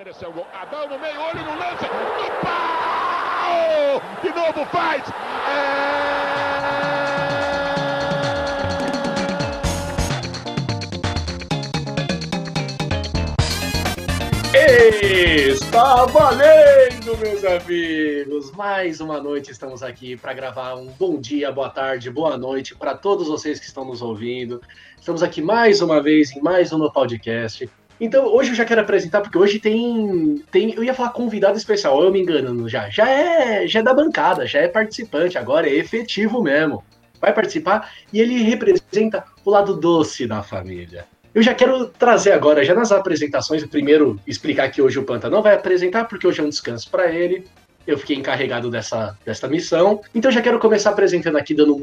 mereceu o gol. Adão no meio, olho no lance. No pau! De novo faz. É... Está valendo, meus amigos! Mais uma noite estamos aqui para gravar um bom dia, boa tarde, boa noite para todos vocês que estão nos ouvindo. Estamos aqui mais uma vez em mais um podcast. Então, hoje eu já quero apresentar, porque hoje tem. tem eu ia falar convidado especial, eu me enganando já. Já é, já é da bancada, já é participante, agora é efetivo mesmo. Vai participar e ele representa o lado doce da família. Eu já quero trazer agora, já nas apresentações, primeiro explicar que hoje o Panta não vai apresentar, porque hoje é um descanso para ele. Eu fiquei encarregado dessa, dessa missão. Então já quero começar apresentando aqui, dando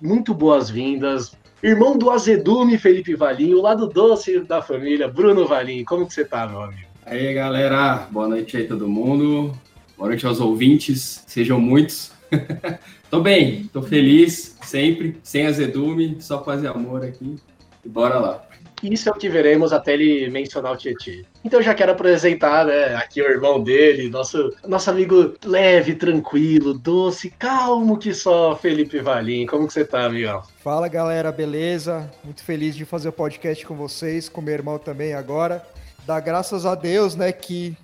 muito boas-vindas, Irmão do azedume, Felipe Valim, o lado doce da família, Bruno Valim. Como que você tá, meu amigo? Aí, galera. Boa noite aí, todo mundo. Boa noite aos ouvintes. Sejam muitos. tô bem, tô feliz, sempre, sem azedume, só fazer amor aqui. E bora lá. Isso é o que veremos até ele mencionar o Tietchan. Então já quero apresentar, né, aqui o irmão dele, nosso, nosso amigo leve, tranquilo, doce, calmo que só, Felipe Valim. Como que você tá, amigão? Fala, galera, beleza? Muito feliz de fazer o podcast com vocês, com meu irmão também agora. Dá graças a Deus, né, que,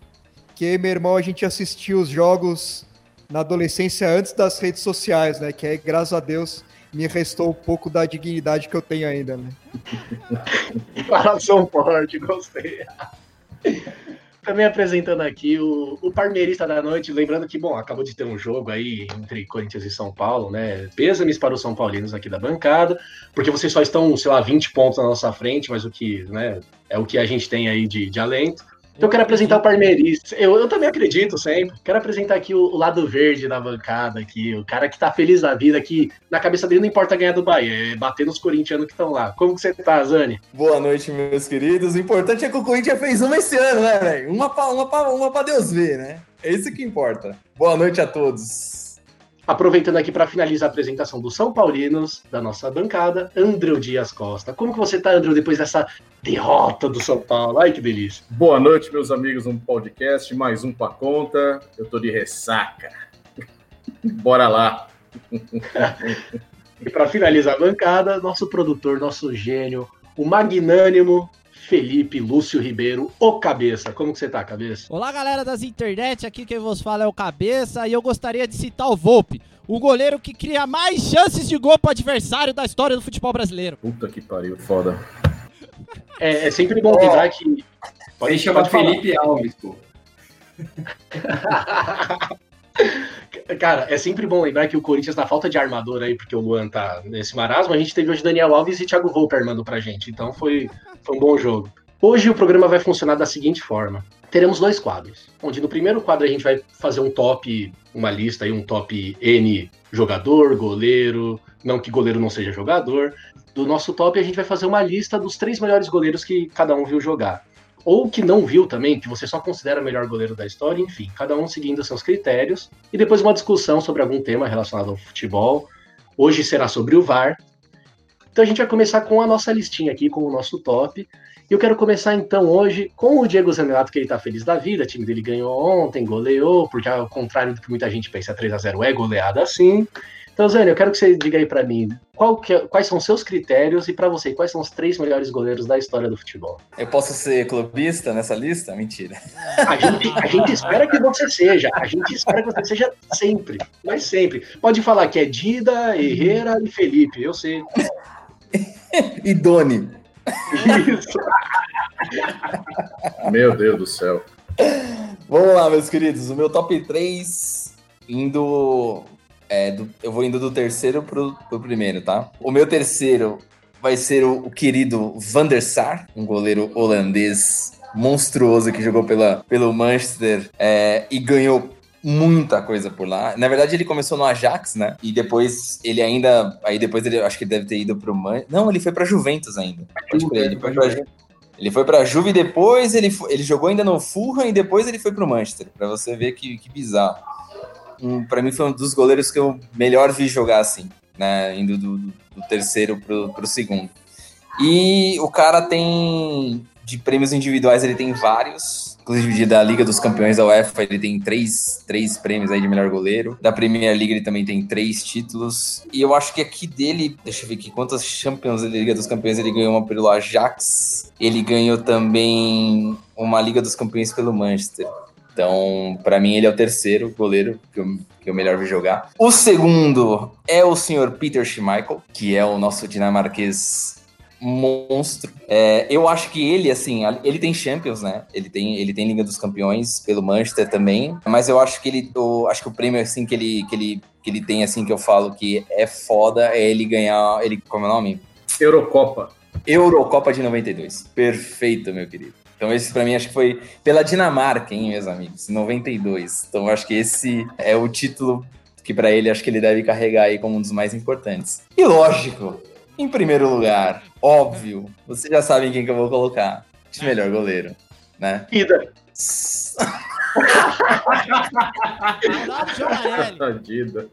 que meu irmão a gente assistiu os jogos na adolescência antes das redes sociais, né, que é, graças a Deus, me restou um pouco da dignidade que eu tenho ainda, né? Declaração forte, gostei. Também apresentando aqui o, o Parmeirista da Noite, lembrando que, bom, acabou de ter um jogo aí entre Corinthians e São Paulo, né? Pêsames para os São Paulinos aqui da bancada, porque vocês só estão, sei lá, 20 pontos na nossa frente, mas o que, né, é o que a gente tem aí de, de alento. Então eu quero apresentar o Parmeirista. Eu, eu também acredito sempre. Quero apresentar aqui o, o, lado verde da bancada, aqui, o cara que tá feliz da vida, que na cabeça dele não importa ganhar do Bahia, é bater nos corintianos que estão lá. Como que você tá, Zani? Boa noite, meus queridos. O importante é que o Corinthians fez uma esse ano, né, velho? Uma pra, uma, pra, uma pra Deus ver, né? É isso que importa. Boa noite a todos. Aproveitando aqui para finalizar a apresentação dos São Paulinos, da nossa bancada, Andreu Dias Costa. Como que você tá, Andreu, depois dessa derrota do São Paulo? Ai, que delícia. Boa noite, meus amigos no podcast, mais um pra conta. Eu tô de ressaca. Bora lá. e para finalizar a bancada, nosso produtor, nosso gênio, o magnânimo Felipe Lúcio Ribeiro, o Cabeça. Como que você tá, Cabeça? Olá, galera das internet, aqui quem vos fala é o Cabeça e eu gostaria de citar o Volpe, o goleiro que cria mais chances de gol pro adversário da história do futebol brasileiro. Puta que pariu, foda. É, é sempre bom lembrar que... Pode chamar Felipe Alves, pô. Cara, é sempre bom lembrar que o Corinthians, na falta de armador aí, porque o Luan tá nesse marasmo, a gente teve hoje Daniel Alves e Thiago Volpe armando pra gente. Então foi, foi um bom jogo. Hoje o programa vai funcionar da seguinte forma: teremos dois quadros, onde no primeiro quadro a gente vai fazer um top, uma lista aí, um top N jogador, goleiro, não que goleiro não seja jogador. Do nosso top a gente vai fazer uma lista dos três melhores goleiros que cada um viu jogar ou que não viu também, que você só considera o melhor goleiro da história, enfim, cada um seguindo seus critérios, e depois uma discussão sobre algum tema relacionado ao futebol. Hoje será sobre o VAR. Então a gente vai começar com a nossa listinha aqui, com o nosso top. E eu quero começar então hoje com o Diego Zanilato, que ele tá feliz da vida, o time dele ganhou ontem, goleou, porque ao contrário do que muita gente pensa, 3 a 0 é goleada assim. Então, Zane, eu quero que você diga aí para mim é, quais são seus critérios e para você, quais são os três melhores goleiros da história do futebol? Eu posso ser clubista nessa lista? Mentira. A gente, a gente espera que você seja. A gente espera que você seja sempre. Mas sempre. Pode falar que é Dida, Herrera e Felipe, eu sei. e Doni. Isso. Meu Deus do céu. Vamos lá, meus queridos. O meu top 3 indo é, do, eu vou indo do terceiro pro, pro primeiro, tá? O meu terceiro vai ser o, o querido Van der Sar, um goleiro holandês monstruoso que jogou pela, pelo Manchester é, e ganhou muita coisa por lá. Na verdade, ele começou no Ajax, né? E depois ele ainda. Aí depois ele acho que deve ter ido pro Man. Não, ele foi pra Juventus ainda. Ele foi pra, ele foi pra Juve e depois ele, ele jogou ainda no Fulham e depois ele foi pro Manchester. Pra você ver que, que bizarro um, para mim foi um dos goleiros que eu melhor vi jogar assim, né? Indo do, do terceiro pro, pro segundo. E o cara tem de prêmios individuais, ele tem vários. Inclusive da Liga dos Campeões da UEFA, ele tem três, três prêmios aí de melhor goleiro. Da Premier League ele também tem três títulos. E eu acho que aqui dele, deixa eu ver aqui quantas Champions da Liga dos Campeões ele ganhou uma pelo Ajax. Ele ganhou também uma Liga dos Campeões pelo Manchester. Então, para mim, ele é o terceiro goleiro que eu, que eu melhor vi jogar. O segundo é o senhor Peter Schmeichel, que é o nosso dinamarquês monstro. É, eu acho que ele, assim, ele tem Champions, né? Ele tem, ele tem Liga dos Campeões pelo Manchester também. Mas eu acho que ele, eu acho que o prêmio assim que ele, que ele, que ele tem, assim, que eu falo que é foda, é ele ganhar, ele, como é o nome? Eurocopa. Eurocopa de 92. Perfeito, meu querido. Então esse para mim acho que foi pela Dinamarca, hein, meus amigos, 92. Então acho que esse é o título que para ele acho que ele deve carregar aí como um dos mais importantes. E lógico, em primeiro lugar, óbvio, vocês já sabem quem que eu vou colocar. De melhor goleiro, né? Ida. Dida.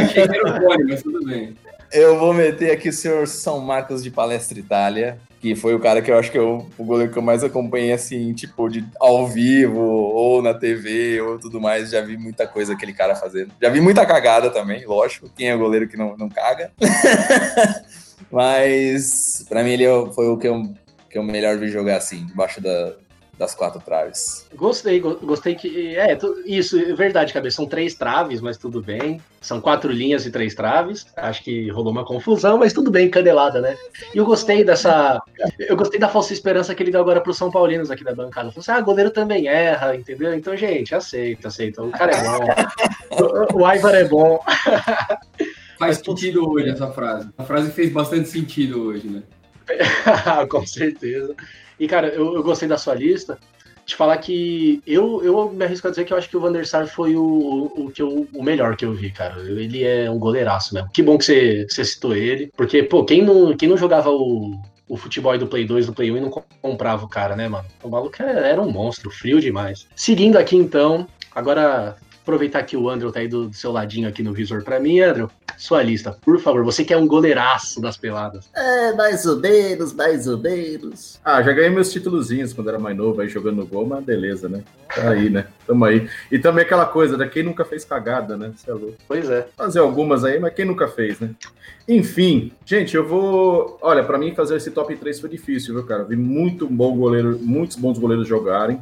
Achei que era o Boni, mas tudo bem. Eu vou meter aqui o senhor São Marcos de Palestra Itália, que foi o cara que eu acho que eu, o goleiro que eu mais acompanhei, assim, tipo, de ao vivo, ou na TV, ou tudo mais. Já vi muita coisa aquele cara fazendo. Já vi muita cagada também, lógico. Quem é goleiro que não, não caga? Mas, pra mim, ele é foi o que eu, que eu melhor vi jogar, assim, debaixo da, das quatro traves. Gostei, gostei que. É, isso, é verdade, cabeça. São três traves, mas tudo bem. São quatro linhas e três traves. Acho que rolou uma confusão, mas tudo bem, candelada, né? E eu gostei dessa. Eu gostei da falsa esperança que ele deu agora para os São Paulinos aqui da bancada. Falou assim: ah, goleiro também erra, entendeu? Então, gente, aceita, aceita. O cara é bom. o, o Ivar é bom. Faz sentido hoje essa frase. A frase fez bastante sentido hoje, né? Com certeza. E, cara, eu, eu gostei da sua lista. Te falar que eu, eu me arrisco a dizer que eu acho que o Van der Sar foi o, o, que eu, o melhor que eu vi, cara. Ele é um goleiraço mesmo. Que bom que você, que você citou ele. Porque, pô, quem não, quem não jogava o, o futebol do Play 2, do Play 1 e não comprava o cara, né, mano? O maluco era, era um monstro, frio demais. Seguindo aqui, então, agora aproveitar que o Andrew tá aí do, do seu ladinho aqui no visor para mim, Andrew. Sua lista, por favor. Você que é um goleiraço das peladas. É, mais ou menos, mais ou menos. Ah, já ganhei meus títulozinhos quando era mais novo aí jogando no gol, mas beleza, né? Tá aí, né? Tamo aí. E também aquela coisa, né? Quem nunca fez cagada, né? Você é louco. Pois é. Fazer algumas aí, mas quem nunca fez, né? Enfim, gente, eu vou. Olha, para mim fazer esse top 3 foi difícil, viu, cara? Vi muito bom goleiro, muitos bons goleiros jogarem.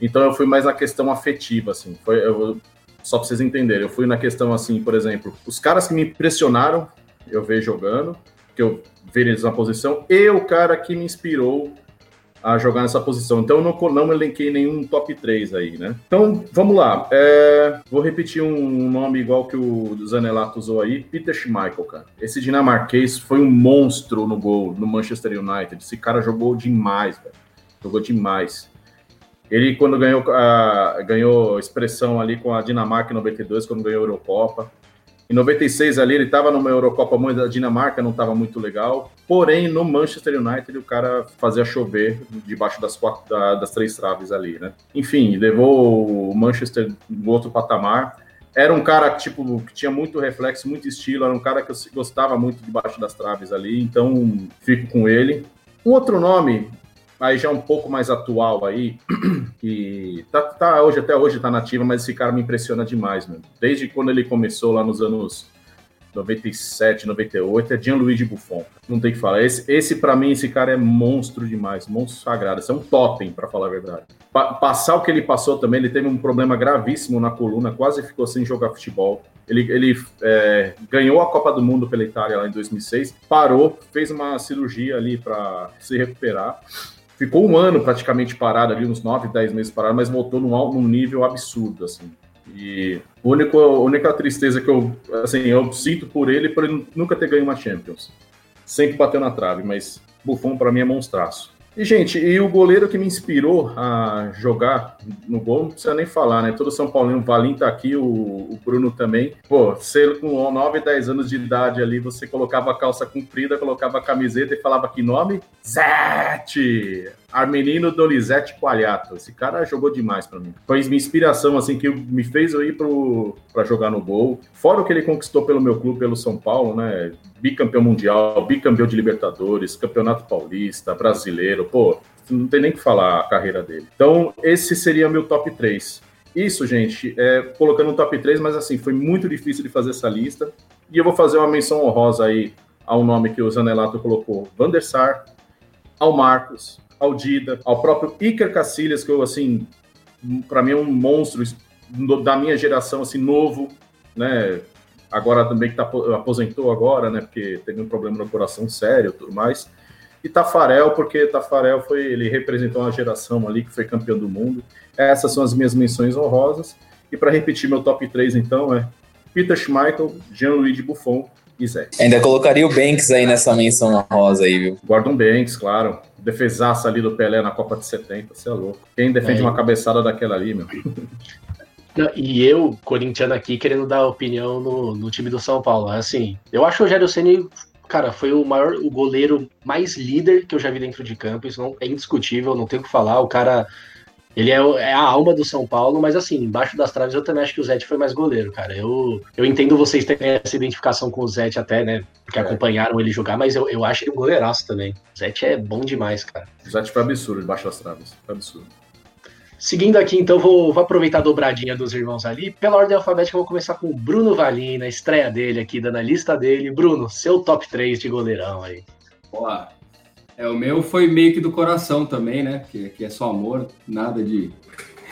Então eu fui mais na questão afetiva, assim. Foi, eu, só para vocês entenderem, eu fui na questão assim, por exemplo, os caras que me impressionaram, eu vejo jogando, que eu vi eles na posição, e o cara que me inspirou a jogar nessa posição. Então eu não, não elenquei nenhum top 3 aí, né? Então, vamos lá. É, vou repetir um nome igual que o Zanelato usou aí, Peter Schmeichel, cara. Esse dinamarquês foi um monstro no gol no Manchester United. Esse cara jogou demais, velho. Jogou demais. Ele, quando ganhou, uh, ganhou expressão ali com a Dinamarca em 92, quando ganhou a Eurocopa. Em 96 ali, ele estava numa Eurocopa, mas a Dinamarca não estava muito legal. Porém, no Manchester United, o cara fazia chover debaixo das, quatro, da, das três traves ali, né? Enfim, levou o Manchester no outro patamar. Era um cara tipo, que tinha muito reflexo, muito estilo, era um cara que eu gostava muito debaixo das traves ali, então fico com ele. Um outro nome aí já um pouco mais atual aí, que tá, tá hoje, até hoje tá nativa, mas esse cara me impressiona demais, mano. Desde quando ele começou lá nos anos 97, 98, é Gianluigi Buffon. Não tem que falar. Esse, esse para mim, esse cara é monstro demais, monstro sagrado. Esse é um totem, para falar a verdade. Pa passar o que ele passou também, ele teve um problema gravíssimo na coluna, quase ficou sem jogar futebol. Ele, ele é, ganhou a Copa do Mundo pela Itália lá em 2006, parou, fez uma cirurgia ali para se recuperar ficou um ano praticamente parado ali, uns 9, 10 meses parado, mas voltou num, num nível absurdo, assim. E a única, a única tristeza que eu, assim, eu sinto por ele, por ele nunca ter ganho uma Champions. Sempre bateu na trave, mas Buffon para mim é monstraço. E, gente, e o goleiro que me inspirou a jogar no gol, não precisa nem falar, né? Todo São Paulino, o Valim tá aqui, o, o Bruno também. Pô, você com 9, 10 anos de idade ali, você colocava a calça comprida, colocava a camiseta e falava que nome? Zete! Armenino Donizete Qualiato. Esse cara jogou demais para mim. Foi minha inspiração, assim, que me fez eu ir para jogar no gol. Fora o que ele conquistou pelo meu clube, pelo São Paulo, né? Bicampeão mundial, bicampeão de Libertadores, Campeonato Paulista, brasileiro. Pô, não tem nem que falar a carreira dele. Então, esse seria meu top 3. Isso, gente, é, colocando no top 3, mas assim, foi muito difícil de fazer essa lista. E eu vou fazer uma menção honrosa aí ao nome que o Zanelato colocou: Van der Sar, ao Marcos, ao Dida, ao próprio Iker Cacilhas, que eu, assim, para mim é um monstro da minha geração, assim, novo, né? Agora também que tá, aposentou agora, né? Porque teve um problema no coração sério tudo mais. E Tafarel, porque Tafarel foi, ele representou uma geração ali que foi campeão do mundo. Essas são as minhas menções honrosas. E para repetir meu top 3, então, é Peter Schmeichel, Jean-Louis Buffon e Zé. Ainda colocaria o Banks aí nessa menção honrosa aí, viu? Gordon Banks, claro. Defesaça ali do Pelé na Copa de 70, você é louco. Quem defende é. uma cabeçada daquela ali, meu? E eu, corintiano aqui, querendo dar opinião no, no time do São Paulo. Assim, eu acho o Rogério Ceni, cara, foi o maior, o goleiro mais líder que eu já vi dentro de campo. Isso não é indiscutível, não tem o que falar. O cara, ele é, é, a alma do São Paulo, mas assim, embaixo das traves eu também acho que o Zete foi mais goleiro, cara. Eu, eu entendo vocês terem essa identificação com o Zete até, né? Porque é. acompanharam ele jogar, mas eu, eu acho ele um goleiraço também. O Zete é bom demais, cara. O Zete foi absurdo embaixo das traves. Foi absurdo. Seguindo aqui, então, vou, vou, aproveitar a dobradinha dos irmãos ali. Pela ordem alfabética, eu vou começar com o Bruno Valim, na estreia dele aqui, dando a lista dele. Bruno, seu top 3 de goleirão aí. Boa. É, o meu foi meio que do coração também, né? Que, que é só amor, nada de,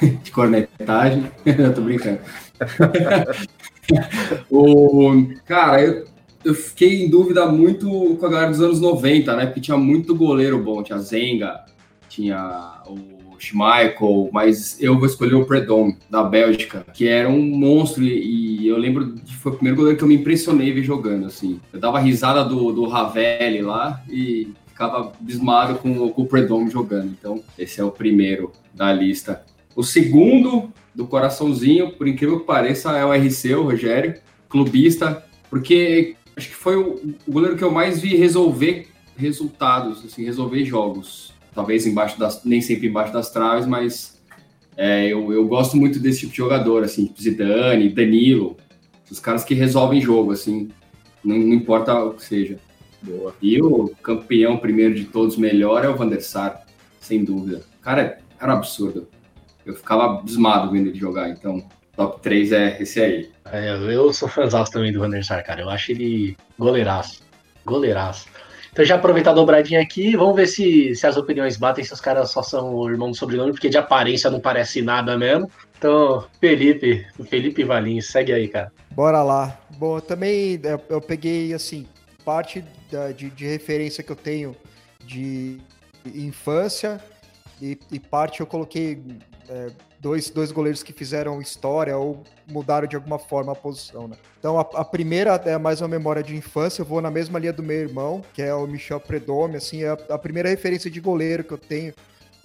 de cornetagem. eu tô brincando. o, cara, eu, eu fiquei em dúvida muito com a galera dos anos 90, né? Porque tinha muito goleiro bom. Tinha Zenga, tinha o Schmeichel, mas eu vou escolher o Predom, da Bélgica, que era um monstro e eu lembro que foi o primeiro goleiro que eu me impressionei ver jogando, assim. Eu dava risada do, do Ravelli lá e ficava abismado com, com o Predom jogando. Então, esse é o primeiro da lista. O segundo, do coraçãozinho, por incrível que pareça, é o RC, o Rogério, clubista, porque acho que foi o, goleiro que eu mais vi resolver resultados, assim, resolver jogos talvez embaixo das, nem sempre embaixo das traves, mas é, eu, eu gosto muito desse tipo de jogador, assim, Zidane, Danilo, os caras que resolvem jogo, assim, não, não importa o que seja. Boa. E o campeão primeiro de todos melhor é o Van der Sar, sem dúvida. Cara, era absurdo. Eu ficava abismado vendo ele jogar, então top 3 é esse aí. É, eu sou fãzão também do Van der Sar, cara. Eu acho ele goleiraço. Goleiraço. Então já aproveitar a dobradinha aqui, vamos ver se, se as opiniões batem, se os caras só são irmão do sobrenome, porque de aparência não parece nada mesmo. Então, Felipe, Felipe Valim, segue aí, cara. Bora lá. Bom, também eu, eu peguei, assim, parte da, de, de referência que eu tenho de infância e, e parte eu coloquei é, dois, dois goleiros que fizeram história ou mudaram de alguma forma a posição, né? Então a, a, primeira é mais uma memória de infância, eu vou na mesma linha do meu irmão, que é o Michel Predome, assim, é a, a primeira referência de goleiro que eu tenho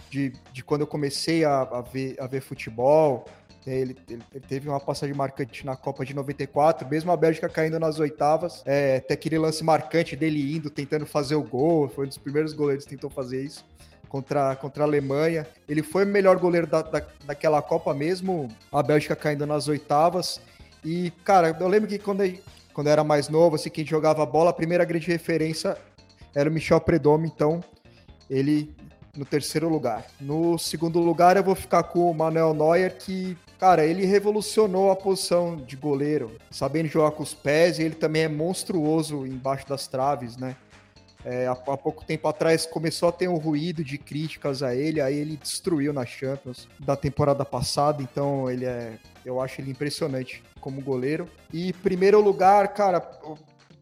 de, de quando eu comecei a, a, ver, a ver futebol. Ele, ele, ele, teve uma passagem marcante na Copa de 94, mesmo a Bélgica caindo nas oitavas. É, até aquele lance marcante dele indo, tentando fazer o gol. Foi um dos primeiros goleiros que tentou fazer isso contra, contra a Alemanha. Ele foi o melhor goleiro da, da, daquela Copa mesmo, a Bélgica caindo nas oitavas. E, cara, eu lembro que quando, quando eu era mais novo, assim, quem jogava bola, a primeira grande referência era o Michel Predome, então ele no terceiro lugar. No segundo lugar, eu vou ficar com o Manuel Neuer, que, cara, ele revolucionou a posição de goleiro, sabendo jogar com os pés, e ele também é monstruoso embaixo das traves, né? É, há, há, pouco tempo atrás começou a ter um ruído de críticas a ele, aí ele destruiu na Champions da temporada passada, então ele é, eu acho ele impressionante como goleiro. E primeiro lugar, cara,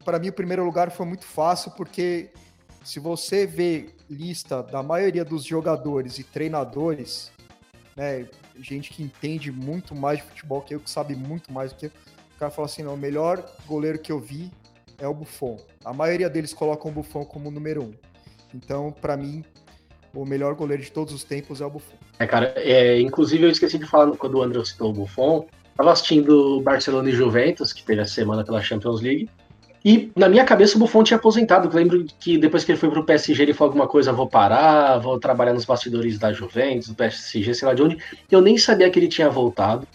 para mim o primeiro lugar foi muito fácil porque se você vê lista da maioria dos jogadores e treinadores, né, gente que entende muito mais de futebol que eu, que sabe muito mais do que eu, o cara fala assim, não, o melhor goleiro que eu vi é o Buffon. A maioria deles colocam o Buffon como número um. Então, para mim, o melhor goleiro de todos os tempos é o Buffon. É, cara, é, inclusive eu esqueci de falar quando o André citou o Buffon. Tava assistindo Barcelona e Juventus, que teve a semana pela Champions League. E na minha cabeça o Buffon tinha aposentado. Eu lembro que depois que ele foi pro PSG, ele falou alguma coisa: vou parar, vou trabalhar nos bastidores da Juventus, do PSG, sei lá de onde. Eu nem sabia que ele tinha voltado.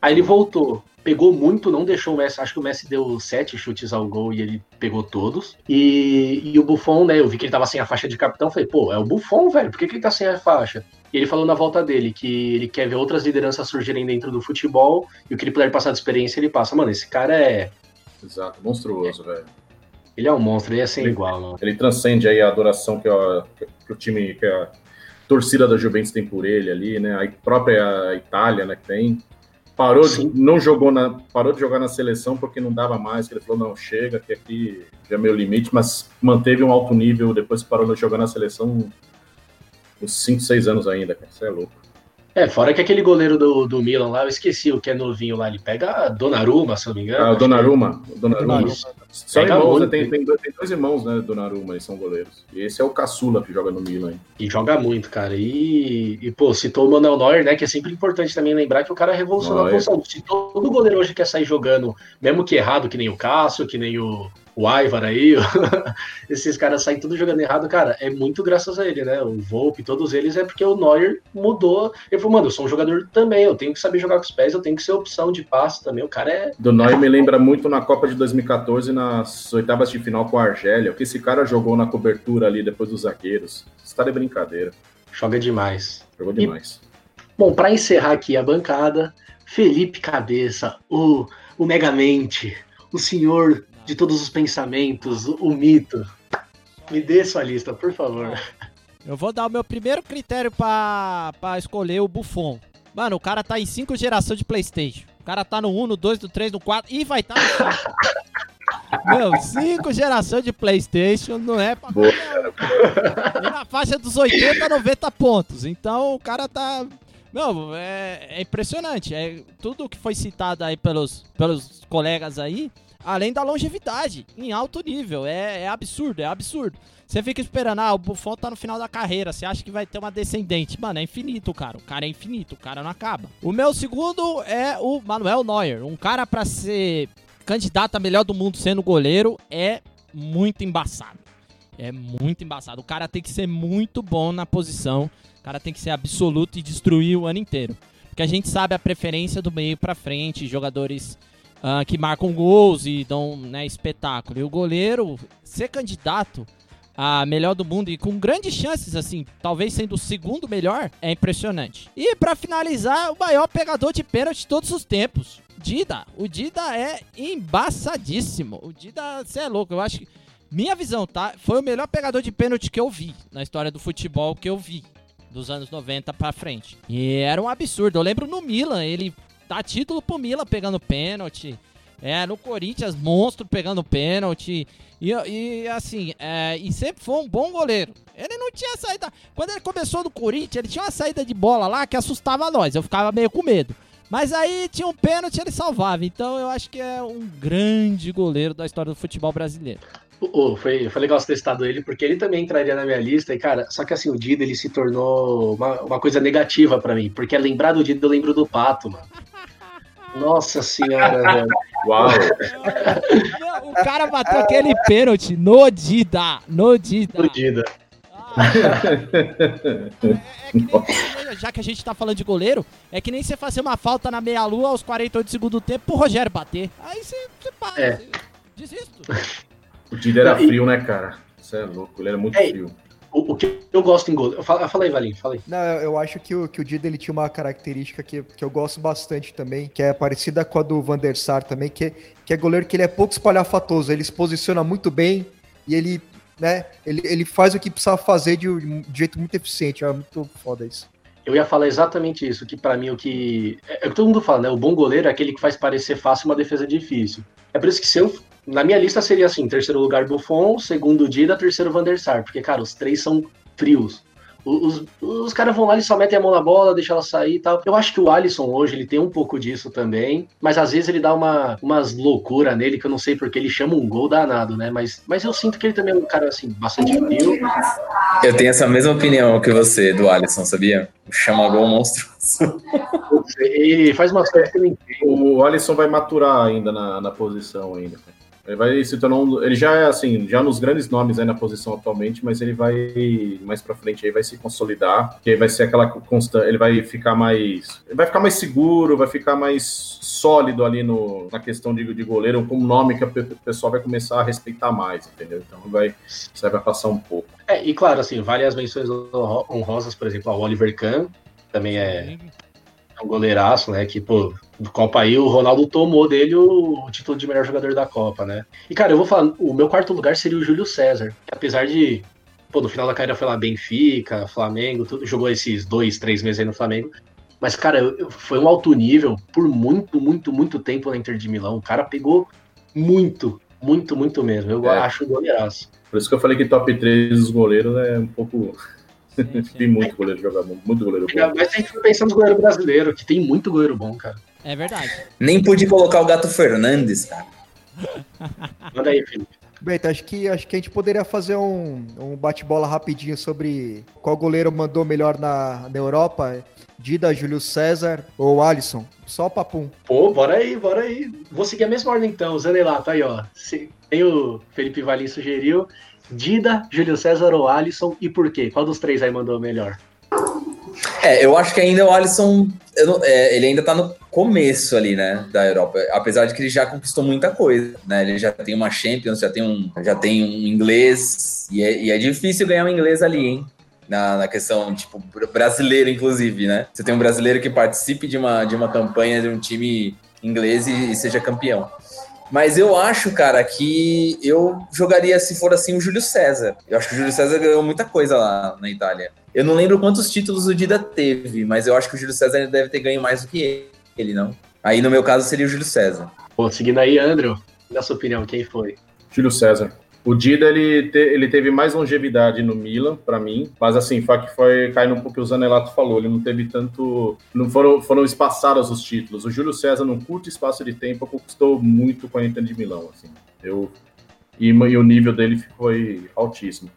Aí ele voltou. pegou muito, não deixou o Messi. Acho que o Messi deu sete chutes ao gol e ele pegou todos. E, e o Buffon, né? Eu vi que ele tava sem a faixa de capitão. Falei, pô, é o Buffon, velho. Por que, que ele tá sem a faixa? E ele falou na volta dele que ele quer ver outras lideranças surgirem dentro do futebol e o que ele puder passar de experiência, ele passa. Mano, esse cara é. Exato, monstruoso, velho. Ele é um monstro, ele é sem ele, igual, mano. Ele transcende aí a adoração que, que o time, que a torcida da Juventus tem por ele ali, né? A própria Itália, né, que tem. Parou de, não jogou na, parou de jogar na seleção porque não dava mais, que ele falou, não, chega, que aqui já é meu limite, mas manteve um alto nível depois que parou de jogar na seleção uns 5, 6 anos ainda, cara. Isso é louco. É, fora que aquele goleiro do, do Milan lá, eu esqueci o que é novinho lá, ele pega a Donnarumma, se eu não me engano. Ah, o Donnarumma. O Donnarumma. Donnarumma. São Pega irmãos, né? tem, tem, dois, tem dois irmãos, né, Donnarumma, eles são goleiros. E esse é o Caçula que joga no Milan. hein? E joga muito, cara. E, e, pô, citou o Manuel Neuer, né? Que é sempre importante também lembrar que o cara revolucionou a função. Se todo goleiro hoje quer sair jogando, mesmo que errado, que nem o Cássio, que nem o, o Aivar aí, esses caras saem tudo jogando errado, cara, é muito graças a ele, né? O Volpe, todos eles, é porque o Neuer mudou. Ele falou, mano, eu sou um jogador também, eu tenho que saber jogar com os pés, eu tenho que ser opção de passe também. O cara é. Do Neuer me lembra muito na Copa de 2014, nas oitavas de final com a Argélia. O que esse cara jogou na cobertura ali depois dos zagueiros. Isso tá de brincadeira. Joga demais. Jogou demais. Bom, para encerrar aqui a bancada, Felipe Cabeça, o, o Megamente, o senhor de todos os pensamentos, o, mito. Me dê sua lista, por favor. Eu vou dar o meu primeiro critério pra, pra escolher o Buffon. Mano, o cara tá em cinco gerações de Playstation. O cara tá no 1, no 2, no 3, no 4 e vai estar tá no 5. Meu, cinco gerações de Playstation não é pra Boa. E na faixa dos 80 a 90 pontos. Então o cara tá. Meu, é, é impressionante. É tudo que foi citado aí pelos, pelos colegas aí, além da longevidade, em alto nível. É, é absurdo, é absurdo. Você fica esperando, ah, o Buffon tá no final da carreira, você acha que vai ter uma descendente. Mano, é infinito, cara. O cara é infinito, o cara não acaba. O meu segundo é o Manuel Neuer. Um cara pra ser candidato a melhor do mundo sendo goleiro é muito embaçado. É muito embaçado. O cara tem que ser muito bom na posição. O cara tem que ser absoluto e destruir o ano inteiro. Porque a gente sabe a preferência do meio pra frente, jogadores ah, que marcam gols e dão né, espetáculo. E o goleiro ser candidato a melhor do mundo e com grandes chances, assim, talvez sendo o segundo melhor, é impressionante. E pra finalizar, o maior pegador de pênalti de todos os tempos. Dida. O Dida é embaçadíssimo. O Dida, você é louco, eu acho que. Minha visão, tá? Foi o melhor pegador de pênalti que eu vi na história do futebol que eu vi. Dos anos 90 pra frente. E era um absurdo. Eu lembro no Milan, ele dá título pro Milan pegando pênalti. É, no Corinthians, monstro pegando pênalti. E, e assim, é, e sempre foi um bom goleiro. Ele não tinha saída. Quando ele começou no Corinthians, ele tinha uma saída de bola lá que assustava nós. Eu ficava meio com medo. Mas aí tinha um pênalti ele salvava. Então eu acho que é um grande goleiro da história do futebol brasileiro. Oh, foi, foi legal você ter citado ele, porque ele também entraria na minha lista. E, cara, só que assim, o Dida ele se tornou uma, uma coisa negativa pra mim. Porque lembrar do Dida, eu lembro do Pato, mano. Nossa senhora, velho. Uau! Não, o cara bateu aquele pênalti no Dida. No Dida. Do Dida. Ah, é, é que nem, já que a gente tá falando de goleiro, é que nem você fazer uma falta na meia-lua aos 48 segundos do tempo pro Rogério bater. Aí você, você para, É. você desisto. O Dida era e- frio, né, cara? Você é louco, ele era muito É, frio. O, o que eu gosto em goleiro. Fala, fala aí, Valinho, fala aí. Não, eu acho que o, que o Dida ele tinha uma característica que, que eu gosto bastante também, que é parecida com a do Van der Sar também, que, é- que é goleiro que ele é pouco espalhafatoso, ele se posiciona muito bem e ele, né, ele, ele faz o que precisa fazer de, um- de jeito muito eficiente, é muito foda isso. Eu ia falar exatamente isso, que pra mim o que. É, é o que todo mundo fala, né? O bom goleiro é aquele que faz parecer fácil uma defesa difícil. É por isso que se eu. Na minha lista seria assim: terceiro lugar Buffon, segundo Dida, terceiro Van der Sar, porque, cara, os três são frios. Os, os caras vão lá e só metem a mão na bola, deixam ela sair e tal. Eu acho que o Alisson hoje ele tem um pouco disso também, mas às vezes ele dá uma, umas loucuras nele que eu não sei porque ele chama um gol danado, né? Mas, mas eu sinto que ele também é um cara assim, bastante frio. Eu tenho essa mesma opinião que você do Alisson, sabia? O chama-gol monstruoso. Ele faz umas coisas que eu não entendo. O Alisson vai maturar ainda na, na posição ainda. cara. Ele vai se tornar um, Ele já é assim, já nos grandes nomes aí na posição atualmente, mas ele vai mais pra frente aí vai se consolidar, que vai ser aquela constante. Ele vai ficar mais. Ele vai ficar mais seguro, vai ficar mais sólido ali no, na questão de, de goleiro, com um nome que o pessoal vai começar a respeitar mais, entendeu? Então vai, você vai passar um pouco. É, e claro, assim, vale as menções honrosas, por exemplo, ao Oliver Kahn, também é um goleiraço, né? Que, pô, Copa aí, o Ronaldo tomou dele o, o, título de melhor jogador da Copa, né? E, cara, eu vou falar, o meu quarto lugar seria o Júlio César, que apesar de, pô, no final da carreira foi lá Benfica, Flamengo, tudo, jogou esses dois, três meses aí no Flamengo. Mas, cara, foi um alto nível por muito, muito, muito tempo na Inter de Milão. O cara pegou muito, muito, muito mesmo. Eu é. acho goleiraço. Por isso que eu falei que top 3 dos goleiros é um pouco tem muito goleiro jogador, muito goleiro bom. Mas tem que pensar nos goleiros brasileiros, que tem muito goleiro bom, cara. É verdade. Nem pude colocar o Gato Fernandes, cara. Manda aí, Felipe. Bem, então acho que, acho que a gente poderia fazer um, um bate-bola rapidinho sobre qual goleiro mandou melhor na, na Europa. Dida, Júlio César ou Alisson? Só papum. Pô, bora aí, bora aí. Vou seguir a mesma ordem então, lá, tá aí, ó. Tem o Felipe Valim sugeriu. Dida, Júlio César ou Alisson e por quê? Qual dos três aí mandou melhor? É, eu acho que ainda o Alisson, não, é, ele ainda tá no começo ali, né, da Europa. Apesar de que ele já conquistou muita coisa, né? Ele já tem uma Champions, já tem um, já tem um inglês, e é, e é difícil ganhar um inglês ali, hein? Na, na, questão, tipo, brasileiro, inclusive, né? Você tem um brasileiro que participe de uma, de uma campanha de um time inglês e, e seja campeão. Mas eu acho, cara, que eu jogaria, se for assim, o Júlio César. Eu acho que o Júlio César ganhou muita coisa lá na Itália. Eu não lembro quantos títulos o Dida teve, mas eu acho que o Júlio César deve ter ganho mais do que ele, não? Aí, no meu caso, seria o Júlio César. Pô, seguindo aí, Andrew, na sua opinião, quem foi? Júlio César. O Dida ele, te, ele teve mais longevidade no Milan, para mim, mas assim, foi que foi caindo um pouco o que o Zanelato falou, ele não teve tanto. Não foram, foram espaçados os títulos. O Júlio César, num curto espaço de tempo, conquistou muito com a Inter de Milão. Assim. Eu, e, e o nível dele foi altíssimo.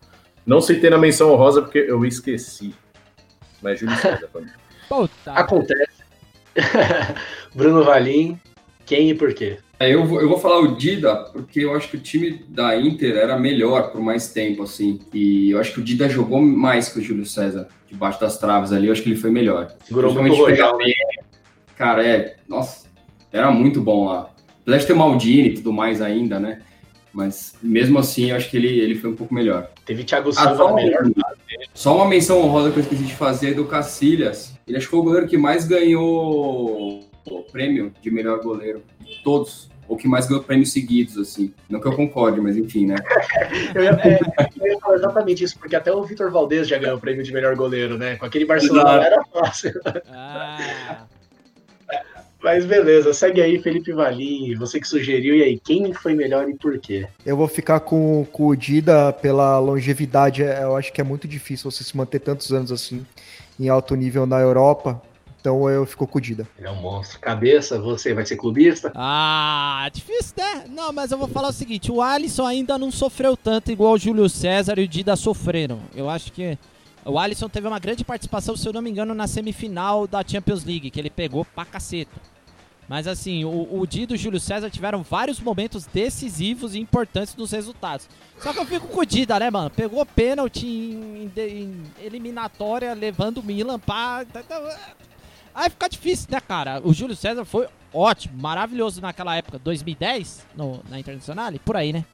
Não citei na menção honrosa porque eu esqueci. Mas Júlio César pra mim. Acontece. Bruno Valim, quem e por quê? É, eu, vou, eu vou falar o Dida, porque eu acho que o time da Inter era melhor por mais tempo, assim. E eu acho que o Dida jogou mais que o Júlio César, debaixo das traves ali. Eu acho que ele foi melhor. Segurou muito Royal, né? Cara, é. Nossa, era muito bom lá. Apesar de ter Maldini e tudo mais ainda, né? Mas mesmo assim, eu acho que ele, ele foi um pouco melhor. Teve Thiago Silva ah, melhor. Só uma menção honrosa que eu esqueci de fazer do Cacilhas. Ele acho que foi o goleiro que mais ganhou o prêmio de melhor goleiro. Todos. Ou que mais ganhou prêmios seguidos, assim. Não que eu concorde, mas enfim, né? eu, ia, é, eu, ia, falar exatamente isso, porque até o Vitor Valdez já ganhou o prêmio de melhor goleiro, né? Com aquele Barcelona era fácil. Ah. Mas beleza, segue aí, Felipe Valim, você que sugeriu, e aí, quem foi melhor e por quê? Eu vou ficar com, com o Dida pela longevidade, eu acho que é muito difícil você se manter tantos anos assim, em alto nível na Europa. Então eu fico com o Dida. Ele é um monstro. Cabeça, você vai ser clubista? Ah, difícil, né? Não, mas eu vou falar o seguinte: o Alisson ainda não sofreu tanto igual o Júlio César e o Dida sofreram. Eu acho que o Alisson teve uma grande participação, se eu não me engano, na semifinal da Champions League, que ele pegou pra caceta. Mas assim, o, o Dida e o Júlio César tiveram vários momentos decisivos e importantes nos resultados. Só que eu fico com o Dida, né, mano? Pegou pênalti em, em, em eliminatória, levando o Milan pra. Aí fica difícil, né, cara? O Júlio César foi ótimo, maravilhoso naquela época, 2010, no, na Internacional, por aí, né?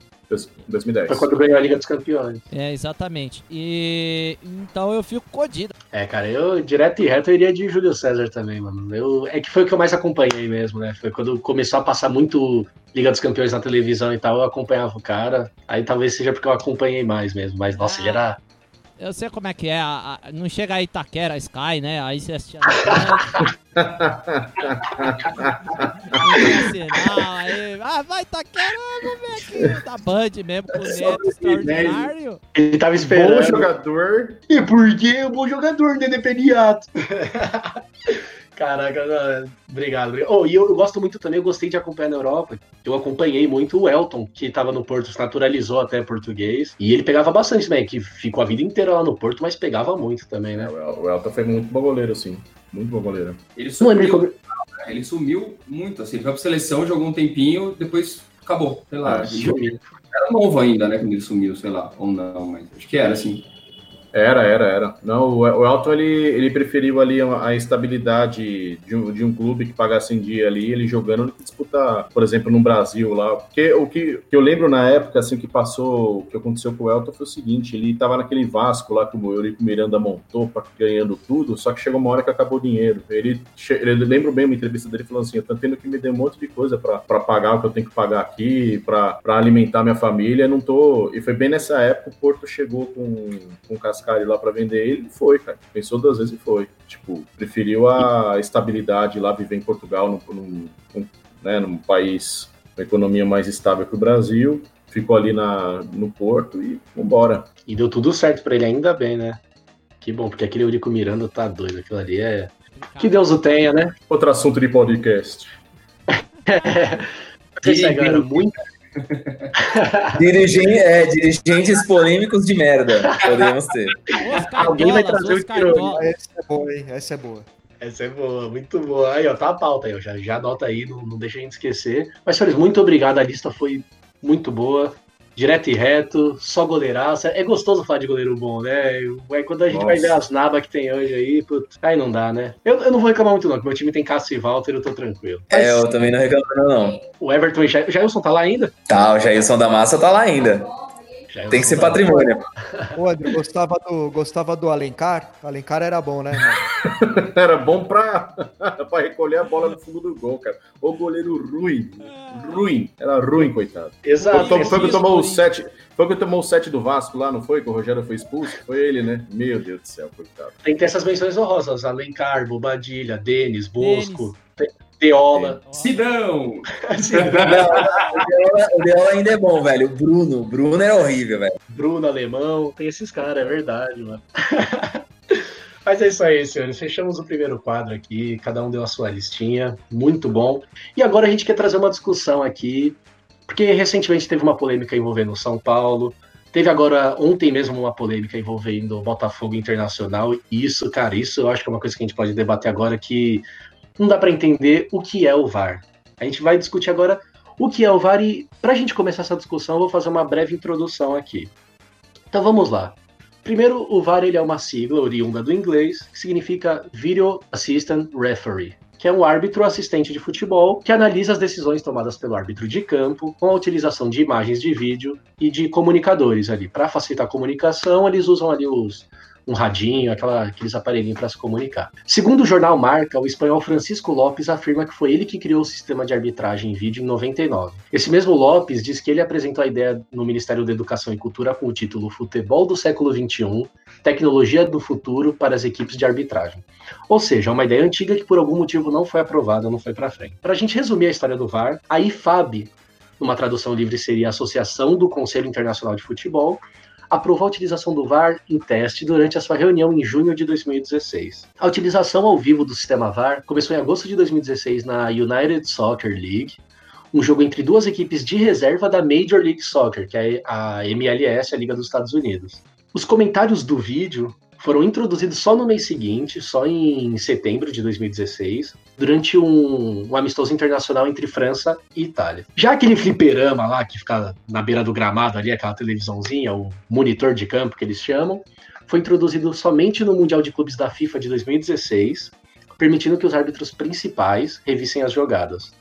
2010. Foi quando ganhou a Liga dos Campeões. É, exatamente. E então eu fico codido. É, cara, eu direto e reto eu iria de Júlio César também, mano. Eu, é que foi o que eu mais acompanhei mesmo, né? Foi quando começou a passar muito Liga dos Campeões na televisão e tal, eu acompanhava o cara. Aí talvez seja porque eu acompanhei mais mesmo. Mas, nossa, ah. ele era eu sei como é que é. A, a, não chega aí Itaquera, Sky, né? Aí você assistia. sinal, aí, ah, vai Itaquera, vamos ver aqui. Da Band mesmo, com o Neto extraordinário. Ele tava esperando. Bom jogador. E por que o bom jogador, né? Dependente. Caraca, não, obrigado. Oh, e eu, eu, gosto muito também, eu gostei de acompanhar na Europa. Eu acompanhei muito o Elton, que estava no Porto, se naturalizou até português. E ele pegava bastante também, que ficou a vida inteira lá no Porto, mas pegava muito também, né? O Elton foi muito bom goleiro, sim. Muito bom goleiro. Ele sumiu, ele sumiu muito, assim. Ele foi pra seleção, jogou um tempinho, depois acabou, sei lá. Ah, sumiu. Era novo ainda, né, quando ele sumiu, sei lá, ou não, mas acho que era, assim. Era, era, era. Não, o Elton ele, ele preferiu ali a estabilidade de um, de um clube que pagasse em dia ali, ele jogando, do que disputar, por exemplo, no Brasil lá. Porque o que, que eu lembro na época, assim, que passou, o que aconteceu com o Elton foi o seguinte: ele tava naquele Vasco lá que o Eurico Miranda montou, pra, ganhando tudo, só que chegou uma hora que acabou o dinheiro. Ele, ele lembro bem uma entrevista dele falando assim: eu tô tendo que me dar um monte de coisa pra pagar o que eu tenho que pagar aqui, pra alimentar minha família, não tô. E foi bem nessa época o Porto chegou com, com o Cascari lá pra vender ele, foi, cara. Pensou duas vezes e foi. Tipo, preferiu a estabilidade lá, viver em Portugal, num, num, num, né, num país com economia mais estável que o Brasil. Ficou ali na, no Porto e vambora. E deu tudo certo pra ele, ainda bem, né? Que bom, porque aquele Eurico Miranda tá doido. Aquilo ali é. Que Deus o tenha, né? Outro assunto de podcast. Esse aí, galera, muito. Dirigem, é, dirigentes polêmicos de merda. Podemos ter. Os Alguém vai trazer os o Tirone. Essa é boa, hein? Essa é boa. Essa é boa, muito boa. Aí, ó, tá a pauta aí, ó. Já, já anota aí, não, não deixa a gente esquecer. Mas, senhores, muito obrigado. A lista foi muito boa. Direto e reto, só goleiraça. É gostoso falar de goleiro bom, né? Aí quando a gente vai Nossa. ver as nabas que tem hoje aí, putz, aí não dá, né? Eu, eu não vou reclamar muito, não, porque meu time tem Cássio e Walter, eu tô tranquilo. É, eu também não reclamo, não. O Everton e o Jailson tá lá ainda? Tá, o Jailson da Massa tá lá ainda. Jailson Tem que ser patrimônio. Ô, André, gostava do, gostava do Alencar? Alencar era bom, né? irmão? Era bom pra, pra recolher a bola no fundo do gol, cara. O goleiro ruim. Ruim. Era ruim, coitado. Exato. Foi, foi que tomou o Corinthians. 7. Foi que tomou o 7 do Vasco lá, não foi? Que o Rogério foi expulso? Foi ele, né? Meu Deus do céu, coitado. Tem que ter essas menções honrosas. Alencar, Bobadilha, Denis, Bosco, Deola. Sidão! Não, o Deola- o Deola ainda é bom, velho. O Bruno, o Bruno era horrível, velho. Bruno Alemão, tem esses caras, é verdade, mano. Mas é isso aí, senhores. Fechamos o primeiro quadro aqui, cada um deu a sua listinha, muito bom. E agora a gente quer trazer uma discussão aqui, porque recentemente teve uma polêmica envolvendo o São Paulo. Teve agora, ontem mesmo, uma polêmica envolvendo o Botafogo Internacional. E isso, cara, isso eu acho que é uma coisa que a gente pode debater agora que não dá pra entender o que é o VAR. A gente vai discutir agora o que é o VAR e pra gente começar essa discussão, eu vou fazer uma breve introdução aqui. Então vamos lá. Primeiro, o VAR ele é uma sigla oriunda do inglês que significa Video Assistant Referee, que é um árbitro assistente de futebol que analisa as decisões tomadas pelo árbitro de campo com a utilização de imagens de vídeo e de comunicadores ali. Para facilitar a comunicação, eles usam ali os um radinho, aquela, aqueles aparelhinhos para se comunicar. Segundo o jornal Marca, o espanhol Francisco Lopes afirma que foi ele que criou o sistema de arbitragem em vídeo em 99. Esse mesmo Lopes diz que ele apresentou a ideia no Ministério da Educação e Cultura com o título Futebol do século XXI, Tecnologia do Futuro para as equipes de arbitragem. Ou seja, é uma ideia antiga que por algum motivo não foi aprovada, não foi para frente. Para a gente resumir a história do VAR, a IFAB, numa tradução livre seria a Associação do Conselho Internacional de Futebol, aprovou a utilização do VAR em teste durante a sua reunião em junho de 2016. A utilização ao vivo do sistema VAR começou em agosto de 2016 na United Soccer League, um jogo entre duas equipes de reserva da Major League Soccer, que é a MLS, a Liga dos Estados Unidos. Os comentários do vídeo foram introduzidos só no mês seguinte, só em setembro de 2016, durante um, um, amistoso internacional entre França e Itália. Já aquele fliperama lá, que fica na beira do gramado ali, aquela televisãozinha, o monitor de campo que eles chamam, foi introduzido somente no Mundial de Clubes da FIFA de 2016, permitindo que os árbitros principais revissem as jogadas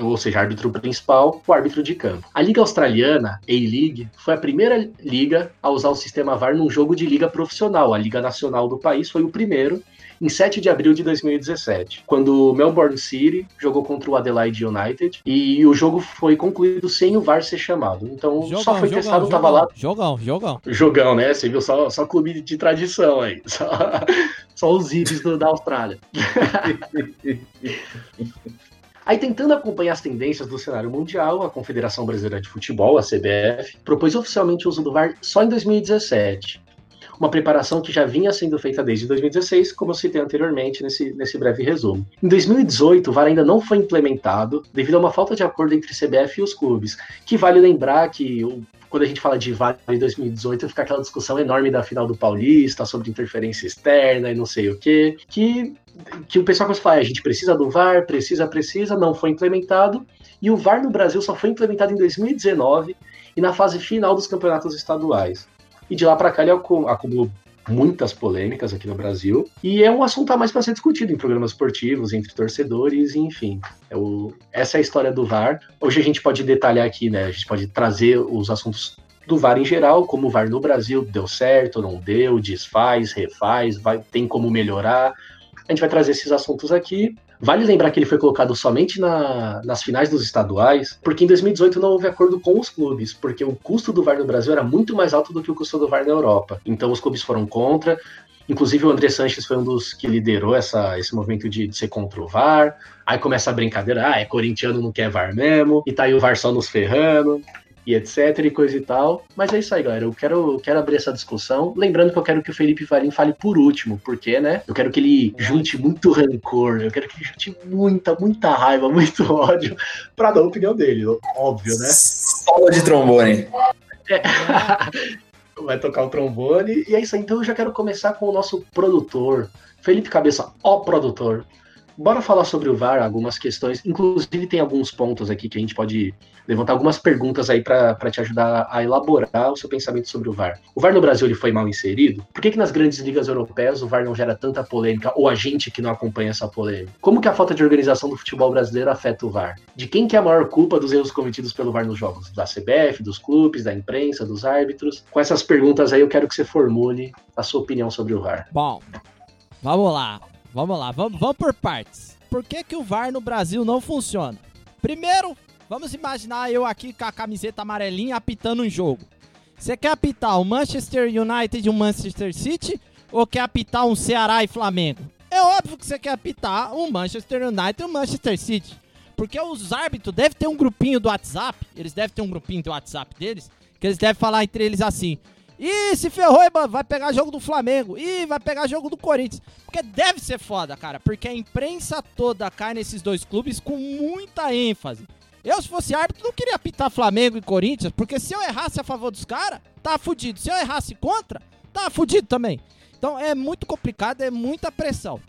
ou seja, árbitro principal, o árbitro de campo. A Liga Australiana, A-League, foi a primeira liga a usar o sistema VAR num jogo de liga profissional. A Liga Nacional do país foi o primeiro, em 7 de abril de 2017, quando o Melbourne City jogou contra o Adelaide United e o jogo foi concluído sem o VAR ser chamado. Então Jogão, só foi jogão, testado, jogão, tava lá. Jogão, jogão. Jogão, né? Você viu só, só clube de tradição aí. Só, só os ibis da Austrália. Aí, tentando acompanhar as tendências do cenário mundial, a Confederação Brasileira de Futebol, a CBF, propôs oficialmente o uso do VAR só em 2017. Uma preparação que já vinha sendo feita desde 2016, como eu citei anteriormente nesse, nesse breve resumo. Em 2018, o VAR ainda não foi implementado devido a uma falta de acordo entre CBF e os clubes, que vale lembrar que o quando a gente fala de VAR em 2018, fica aquela discussão enorme da final do Paulista sobre interferência externa e não sei o quê, que, que o pessoal começa a falar, a gente precisa do VAR, precisa, precisa, não foi implementado, e o VAR no Brasil só foi implementado em 2019 e na fase final dos campeonatos estaduais. E de lá para cá ele acumulou muitas polêmicas aqui no Brasil. E é um assunto a mais para ser discutido em programas esportivos, entre torcedores, enfim. É o, essa é a história do VAR. Hoje a gente pode detalhar aqui, né? A gente pode trazer os assuntos do VAR em geral, como o VAR no Brasil deu certo, não deu, desfaz, refaz, vai, tem como melhorar. A gente vai trazer esses assuntos aqui. Vale lembrar que ele foi colocado somente na, nas finais dos estaduais, porque em 2018 não houve acordo com os clubes, porque o custo do VAR no Brasil era muito mais alto do que o custo do VAR na Europa. Então os clubes foram contra. Inclusive o André Sanches foi um dos que liderou essa, esse movimento de, de ser contra o VAR. Aí começa a brincadeira, ah, é corintiano, não quer VAR mesmo, e tá aí o VAR só nos ferrando e etc e coisa e tal. Mas é isso aí, galera. Eu quero, quero abrir essa discussão. Lembrando que eu quero que o Felipe Valim fale por último, porque, né? Eu quero que ele junte muito rancor, eu quero que ele junte muita, muita raiva, muito ódio pra dar a opinião dele, óbvio, né? Solo de trombone. É. Vai tocar o trombone. E é isso aí. Então eu já quero começar com o nosso produtor, Felipe Cabeça, ó produtor. Bora falar sobre o VAR, algumas questões. Inclusive, tem alguns pontos aqui que a gente pode levantar algumas perguntas aí para te ajudar a elaborar o seu pensamento sobre o VAR. O VAR no Brasil ele foi mal inserido? Por que, que nas grandes ligas europeias o VAR não gera tanta polêmica, ou a gente que não acompanha essa polêmica? Como que a falta de organização do futebol brasileiro afeta o VAR? De quem que é a maior culpa dos erros cometidos pelo VAR nos jogos? Da CBF, dos clubes, da imprensa, dos árbitros? Com essas perguntas aí, eu quero que você formule a sua opinião sobre o VAR. Bom, vamos lá. Vamos lá, vamos, vamos por partes. Por que, que o VAR no Brasil não funciona? Primeiro, vamos imaginar eu aqui com a camiseta amarelinha apitando um jogo. Você quer apitar o Manchester United e o Manchester City ou quer apitar um Ceará e Flamengo? É óbvio que você quer apitar um Manchester United e um Manchester City. Porque os árbitros devem ter um grupinho do WhatsApp, eles devem ter um grupinho do WhatsApp deles, que eles devem falar entre eles assim: Ih, se ferrou, mano, vai pegar jogo do Flamengo. Ih, vai pegar jogo do Corinthians. Porque deve ser foda, cara. Porque a imprensa toda cai nesses dois clubes com muita ênfase. Eu, se fosse árbitro, não queria apitar Flamengo e Corinthians, porque se eu errasse a favor dos caras, tá fudido. Se eu errasse contra, tá fudido também. Então é muito complicado, é muita pressão.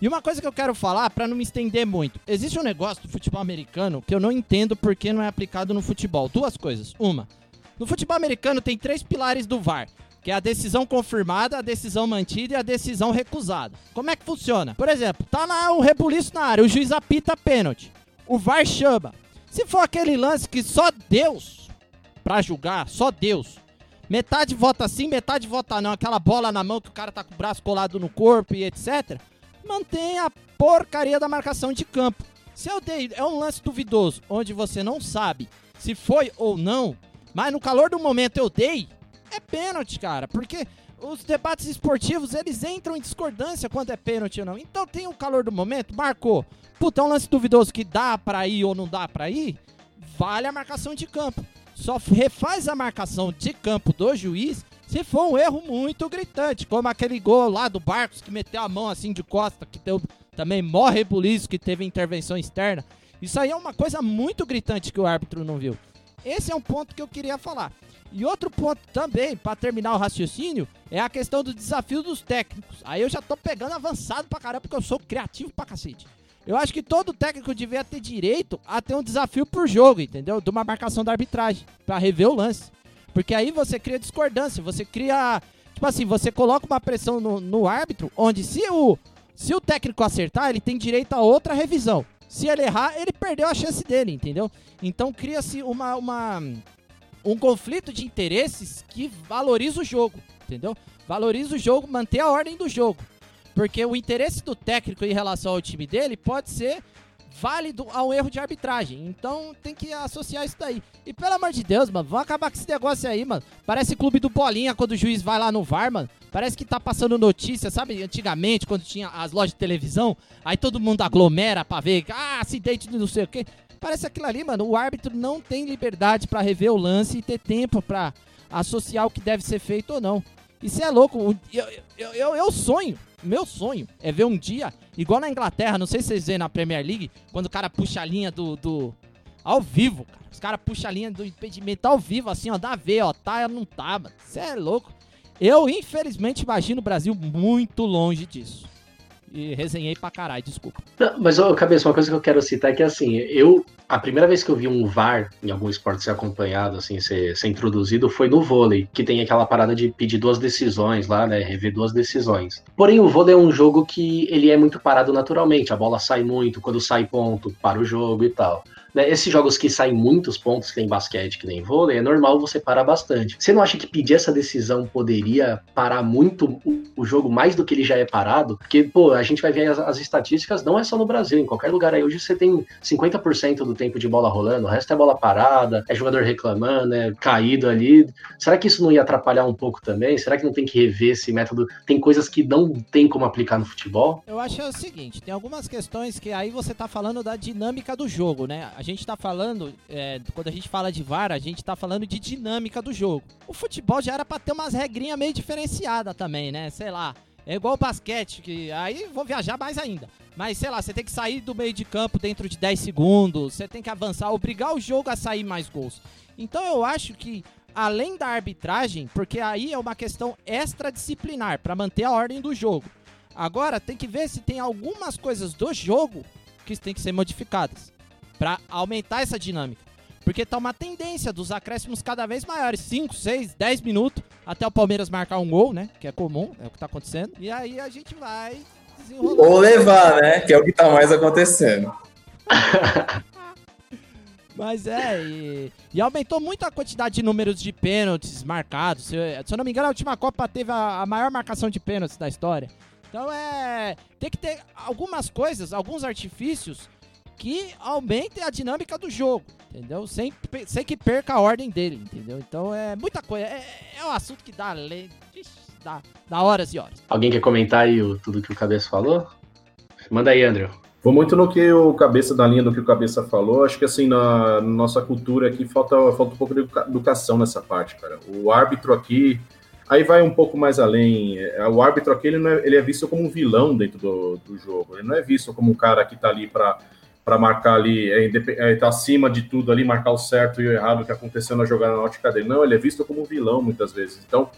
E uma coisa que eu quero falar, para não me estender muito: existe um negócio do futebol americano que eu não entendo porque não é aplicado no futebol. Duas coisas. Uma, no futebol americano tem três pilares do VAR, que é a decisão confirmada, a decisão mantida e a decisão recusada. Como é que funciona? Por exemplo, tá lá um rebuliço na área, o juiz apita pênalti. O VAR chama. Se for aquele lance que só Deus para julgar, só Deus. Metade vota sim, metade vota não, aquela bola na mão que o cara tá com o braço colado no corpo e etc. Mantém a porcaria da marcação de campo. Se eu dei, é um lance duvidoso, onde você não sabe se foi ou não, mas no calor do momento eu dei, é pênalti, cara. Porque os debates esportivos, eles entram em discordância quando é pênalti ou não. Então tem o calor do momento, marcou. Puta, é um lance duvidoso que dá pra ir ou não dá pra ir, vale a marcação de campo. Só refaz a marcação de campo do juiz se for um erro muito gritante, como aquele gol lá do Barcos que meteu a mão assim de costa, que deu também morre rebuliço, que teve intervenção externa. Isso aí é uma coisa muito gritante que o árbitro não viu. Esse é um ponto que eu queria falar. E outro ponto também, para terminar o raciocínio, é a questão do desafio dos técnicos. Aí eu já tô pegando avançado pra caramba, porque eu sou criativo pra cacete. Eu acho que todo técnico devia ter direito a ter um desafio por jogo, entendeu? De uma marcação da arbitragem, para rever o lance. Porque aí você cria discordância, você cria. Tipo assim, você coloca uma pressão no, no árbitro, onde se o, se o técnico acertar, ele tem direito a outra revisão. Se ele errar, ele perdeu a chance dele, entendeu? Então cria-se uma, uma, um conflito de interesses que valoriza o jogo, entendeu? Valoriza o jogo, manter a ordem do jogo. Porque o interesse do técnico em relação ao time dele pode ser válido ao erro de arbitragem. Então tem que associar isso daí. E pelo amor de Deus, mano, vamos acabar com esse negócio aí, mano. Parece clube do Bolinha quando o juiz vai lá no VAR, mano. Parece que tá passando notícia, sabe? Antigamente, quando tinha as lojas de televisão, aí todo mundo aglomera pra ver, ah, acidente de não sei o quê. Parece aquilo ali, mano. O árbitro não tem liberdade para rever o lance e ter tempo para associar o que deve ser feito ou não. Isso é louco. Eu, eu, eu, eu sonho meu sonho é ver um dia, igual na Inglaterra, não sei se vocês veem na Premier League, quando o cara puxa a linha do, do Ao vivo, cara. Os caras puxam a linha do impedimento ao vivo, assim, ó, dá ver, ó, tá, não tá, mano. Você é louco. Eu, infelizmente, imagino o Brasil muito longe disso. E resenhei pra caralho, desculpa. Não, mas, ô, Cabeça, uma coisa que eu quero citar é que, assim, eu. A primeira vez que eu vi um VAR em algum esporte ser acompanhado, assim, ser, ser introduzido, foi no vôlei, que tem aquela parada de pedir duas decisões lá, né? Rever duas decisões. Porém, o vôlei é um jogo que ele é muito parado naturalmente. A bola sai muito, quando sai ponto, para o jogo e tal. Né, esses jogos que saem muitos pontos, que nem basquete, que nem vôlei, é normal você parar bastante. Você não acha que pedir essa decisão poderia parar muito o, jogo mais do que ele já é parado? Porque, pô, a gente vai ver as, as, estatísticas, não é só no Brasil, em qualquer lugar aí hoje você tem 50% do tempo de bola rolando, o resto é bola parada, é jogador reclamando, é caído ali. Será que isso não ia atrapalhar um pouco também? Será que não tem que rever esse método? Tem coisas que não tem como aplicar no futebol? Eu acho é o seguinte, tem algumas questões que aí você tá falando da dinâmica do jogo, né? A gente tá falando, é, quando a gente fala de VAR, a gente tá falando de dinâmica do jogo. O futebol já era pra ter umas regrinhas meio diferenciadas também, né? Sei lá. É igual o basquete, que aí vou viajar mais ainda. Mas sei lá, você tem que sair do meio de campo dentro de 10 segundos, você tem que avançar, obrigar o jogo a sair mais gols. Então eu acho que além da arbitragem, porque aí é uma questão extradisciplinar para manter a ordem do jogo. Agora tem que ver se tem algumas coisas do jogo que tem que ser modificadas para aumentar essa dinâmica. Porque tá uma tendência dos acréscimos cada vez maiores, 5, 6, 10 minutos, até o Palmeiras marcar um gol, né? Que é comum, é o que tá acontecendo. E aí a gente vai desenrolando. Ou levar, né? Que é o que tá mais acontecendo. Mas é, e, e, aumentou muito a quantidade de números de pênaltis marcados. Se, se eu não me engano, a última Copa teve a, a maior marcação de pênaltis da história. Então é. Tem que ter algumas coisas, alguns artifícios que aumente a dinâmica do jogo, entendeu? Sem, sem que perca a ordem dele, entendeu? Então é muita coisa. É, é um assunto que dá, dá, dá horas e horas. Alguém quer comentar aí o, tudo que o Cabeça falou? Manda aí, André. Vou muito no que o Cabeça, da linha do que o Cabeça falou. Acho que assim, na nossa cultura aqui falta, falta um pouco de educação nessa parte, cara. O árbitro aqui. Aí vai um pouco mais além. É, o árbitro aqui ele, é, ele é visto como um vilão dentro do, do jogo. Ele não é visto como um cara que tá ali para para marcar ali, é, é, tá acima de tudo ali, marcar o certo e o errado que aconteceu na jogada na ótica dele. Não, ele é visto como vilão muitas vezes. Então,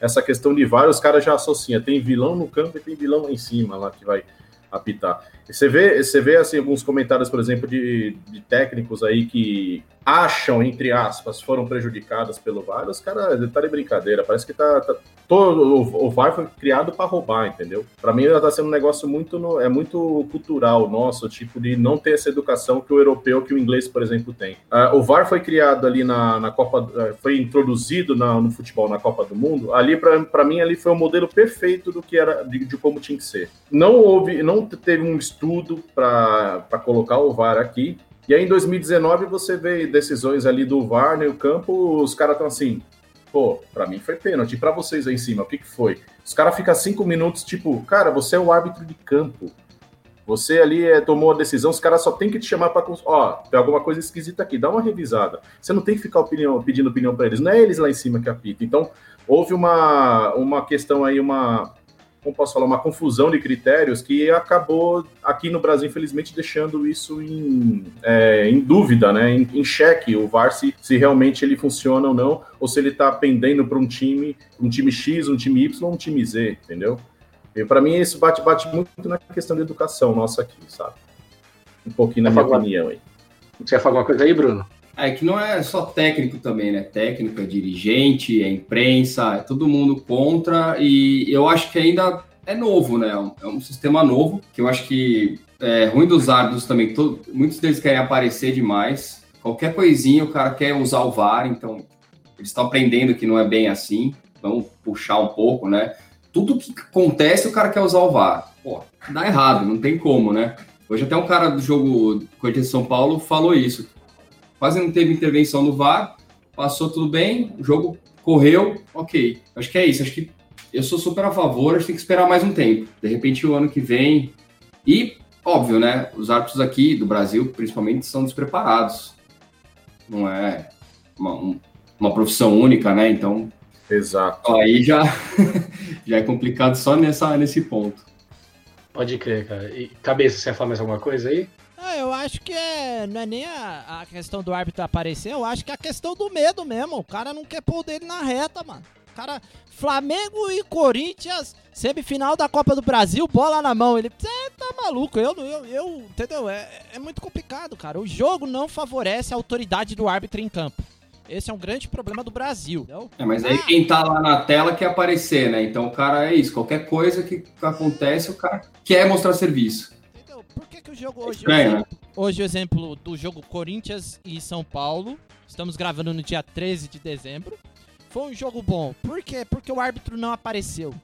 essa questão de VAR, os caras já associam. Tem vilão no campo e tem vilão em cima, lá que vai apitar. Você vê, você vê assim, alguns comentários, por exemplo, de, de técnicos aí que acham, entre aspas, foram prejudicadas pelo VAR, os caras tá de brincadeira. Parece que tá, tá todo o, o VAR foi criado para roubar, entendeu? Para mim, tá sendo um negócio muito no, é muito cultural nosso, tipo de não ter essa educação que o europeu, que o inglês, por exemplo, tem. Uh, o VAR foi criado ali na, na Copa, uh, foi introduzido na, no futebol na Copa do Mundo. Ali para mim ali foi o modelo perfeito do que era de, de como tinha que ser. Não houve, não teve um estudo para colocar o VAR aqui. E aí em 2019 você vê decisões ali do VAR no campo, os caras estão assim, pô, para mim foi pênalti. para vocês aí em cima, o que, que foi? Os caras ficam cinco minutos, tipo, cara, você é o árbitro de campo. Você ali é, tomou a decisão, os caras só tem que te chamar para. Ó, tem alguma coisa esquisita aqui, dá uma revisada. Você não tem que ficar opinião, pedindo opinião para eles, não é eles lá em cima que apitam. Então, houve uma, uma questão aí, uma, como posso falar, uma confusão de critérios que acabou aqui no Brasil, infelizmente, deixando isso em, é, em dúvida, né? Em, em xeque o VAR se, se realmente ele funciona ou não, ou se ele está pendendo para um time, um time X, um time Y, um time Z, entendeu? E para mim isso bate, bate muito na questão de educação nossa aqui, sabe? Um pouquinho na minha opinião aí. Você quer falar alguma coisa aí, Bruno? É que não é só técnico também, né? Técnico, é dirigente, é imprensa, é todo mundo contra. E eu acho que ainda é novo, né? É um sistema novo, que eu acho que é ruim dos árbitros também. Todo, muitos deles querem aparecer demais. Qualquer coisinha o cara quer usar o VAR, então eles estão aprendendo que não é bem assim. Vamos puxar um pouco, né? Tudo que acontece o cara quer usar o VAR. Pô, dá errado, não tem como, né? Hoje até um cara do jogo Corinthians São Paulo falou isso quase não teve intervenção no VAR, passou tudo bem, o jogo correu, ok. Acho que é isso, acho que eu sou super a favor, a gente tem que esperar mais um tempo. De repente, o ano que vem. E, óbvio, né? Os árbitros aqui do Brasil, principalmente, são despreparados. Não é uma, uma profissão única, né? Então. Exato. Aí já, já é complicado só nessa, nesse ponto. Pode crer, cara. E, cabeça, você ia falar mais alguma coisa aí? Eu acho que é, não é nem a, a questão do árbitro aparecer, eu acho que é a questão do medo mesmo. O cara não quer pôr o dele na reta, mano. O cara, Flamengo e Corinthians, semifinal da Copa do Brasil, bola na mão. Ele, você tá maluco, eu, eu, eu entendeu? É, é muito complicado, cara. O jogo não favorece a autoridade do árbitro em campo. Esse é um grande problema do Brasil. É, mas aí quem tá lá na tela quer aparecer, né? Então o cara é isso. Qualquer coisa que acontece, o cara quer mostrar serviço. Jogo hoje. Estranho, né? Hoje o exemplo do jogo Corinthians e São Paulo. Estamos gravando no dia 13 de dezembro. Foi um jogo bom. Por quê? Porque o árbitro não apareceu.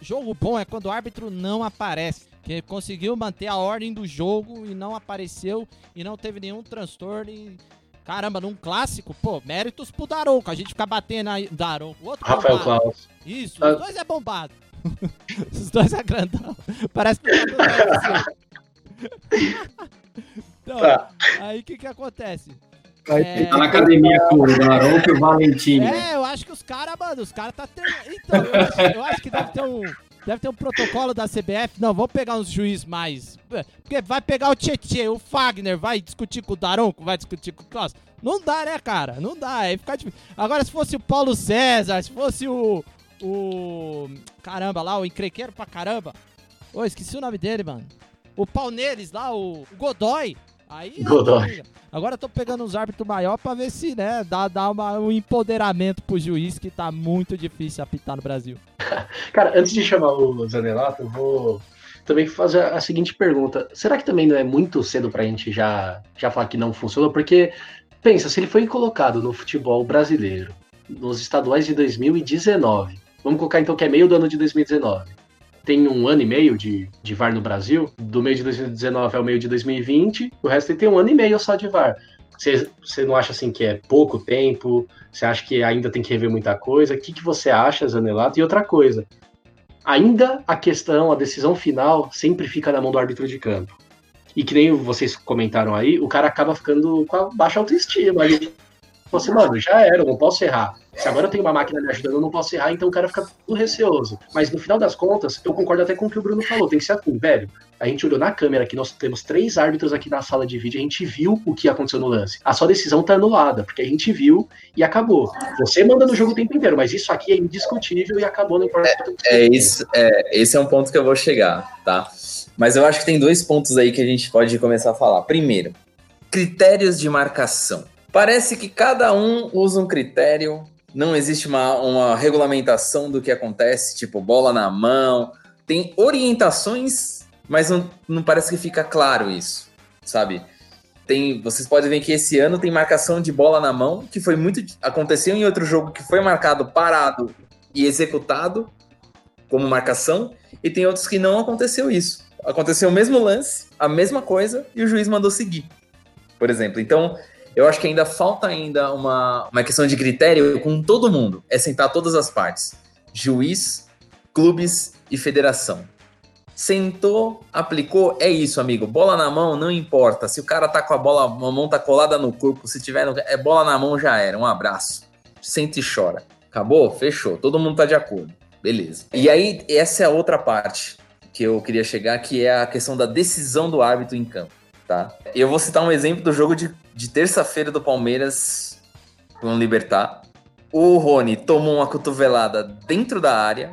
Jogo bom é quando o árbitro não aparece. Que conseguiu manter a ordem do jogo e não apareceu e não teve nenhum transtorno. E... Caramba, num clássico, pô, méritos pro Daronco. A gente fica batendo aí. Daronco, o outro Rafael bombado. Klaus. Isso, Ah. os dois é bombado. os dois é grandão. Parece que tá tudo UFC. Então, Tá. aí o que que acontece? É, tá na academia com o Daronco e o Valentini. É, eu acho que os caras, mano, os caras tá tendo. Então, eu acho, eu acho que deve ter um. Deve ter um protocolo da CBF. Não, vamos pegar uns juiz mais. Porque vai pegar o Tietê, o Fagner, vai discutir com o Daronco, vai discutir com o Klaus. Não dá, né, cara? Não dá. Aí fica difícil. Agora, se fosse o Paulo César, se fosse o. O. Caramba, lá, o encrequeiro pra caramba. Ô, esqueci o nome dele, mano. O Palmeiras lá, o, o Godoy. Aí. Godoy. Agora eu tô pegando uns árbitros maior pra ver se, né, dá, dá uma- um empoderamento pro juiz que tá muito difícil apitar no Brasil. Cara, antes de chamar o Zanelato, eu vou também fazer a seguinte pergunta. Será que também não é muito cedo pra gente já, já falar que não funcionou? Porque, pensa, se ele foi colocado no futebol brasileiro, nos estaduais de 2019, vamos colocar então que é meio do ano de 2019. Tem um ano e meio de, de VAR no Brasil, do meio de 2019 ao meio de 2020, o resto tem um ano e meio só de VAR. Você não acha assim que é pouco tempo? Você acha que ainda tem que rever muita coisa? O que, que você acha, Zanelato? E outra coisa, ainda a questão, a decisão final sempre fica na mão do árbitro de campo. E que nem vocês comentaram aí, o cara acaba ficando com a baixa autoestima. Ele fala assim, mano, já era, não posso errar. Se agora eu tenho uma máquina me ajudando, eu não posso errar, então o cara fica tudo receoso. Mas no final das contas, eu concordo até com o que o Bruno falou, tem que ser assim, velho. A gente olhou na câmera aqui, nós temos três árbitros aqui na sala de vídeo, a gente viu o que aconteceu no lance. A sua decisão tá anulada, porque a gente viu e acabou. Você manda no jogo o tempo inteiro, mas isso aqui é indiscutível e acabou, não importa. É você isso, é, esse é um ponto que eu vou chegar, tá? Mas eu acho que tem dois pontos aí que a gente pode começar a falar. Primeiro, critérios de marcação. Parece que cada um usa um critério, não existe uma, uma regulamentação do que acontece, tipo bola na mão. Tem orientações, mas não, não parece que fica claro isso, sabe? Tem, vocês podem ver que esse ano tem marcação de bola na mão, que foi muito. Aconteceu em outro jogo que foi marcado parado e executado como marcação, e tem outros que não aconteceu isso. Aconteceu o mesmo lance, a mesma coisa, e o juiz mandou seguir. Por exemplo. Então, eu acho que ainda falta ainda uma, uma questão de critério com todo mundo. É sentar todas as partes. Juiz, clubes e federação. Sentou, aplicou, é isso, amigo. Bola na mão, não importa. Se o cara tá com a bola, a mão tá colada no corpo, se tiver no, é bola na mão já era. Um abraço. Senta e chora. Acabou? Fechou. Todo mundo tá de acordo. Beleza. E aí, essa é a outra parte que eu queria chegar, que é a questão da decisão do árbitro em campo, tá? Eu vou citar um exemplo do jogo de, de terça-feira do Palmeiras com o Libertar. O Rony tomou uma cotovelada dentro da área.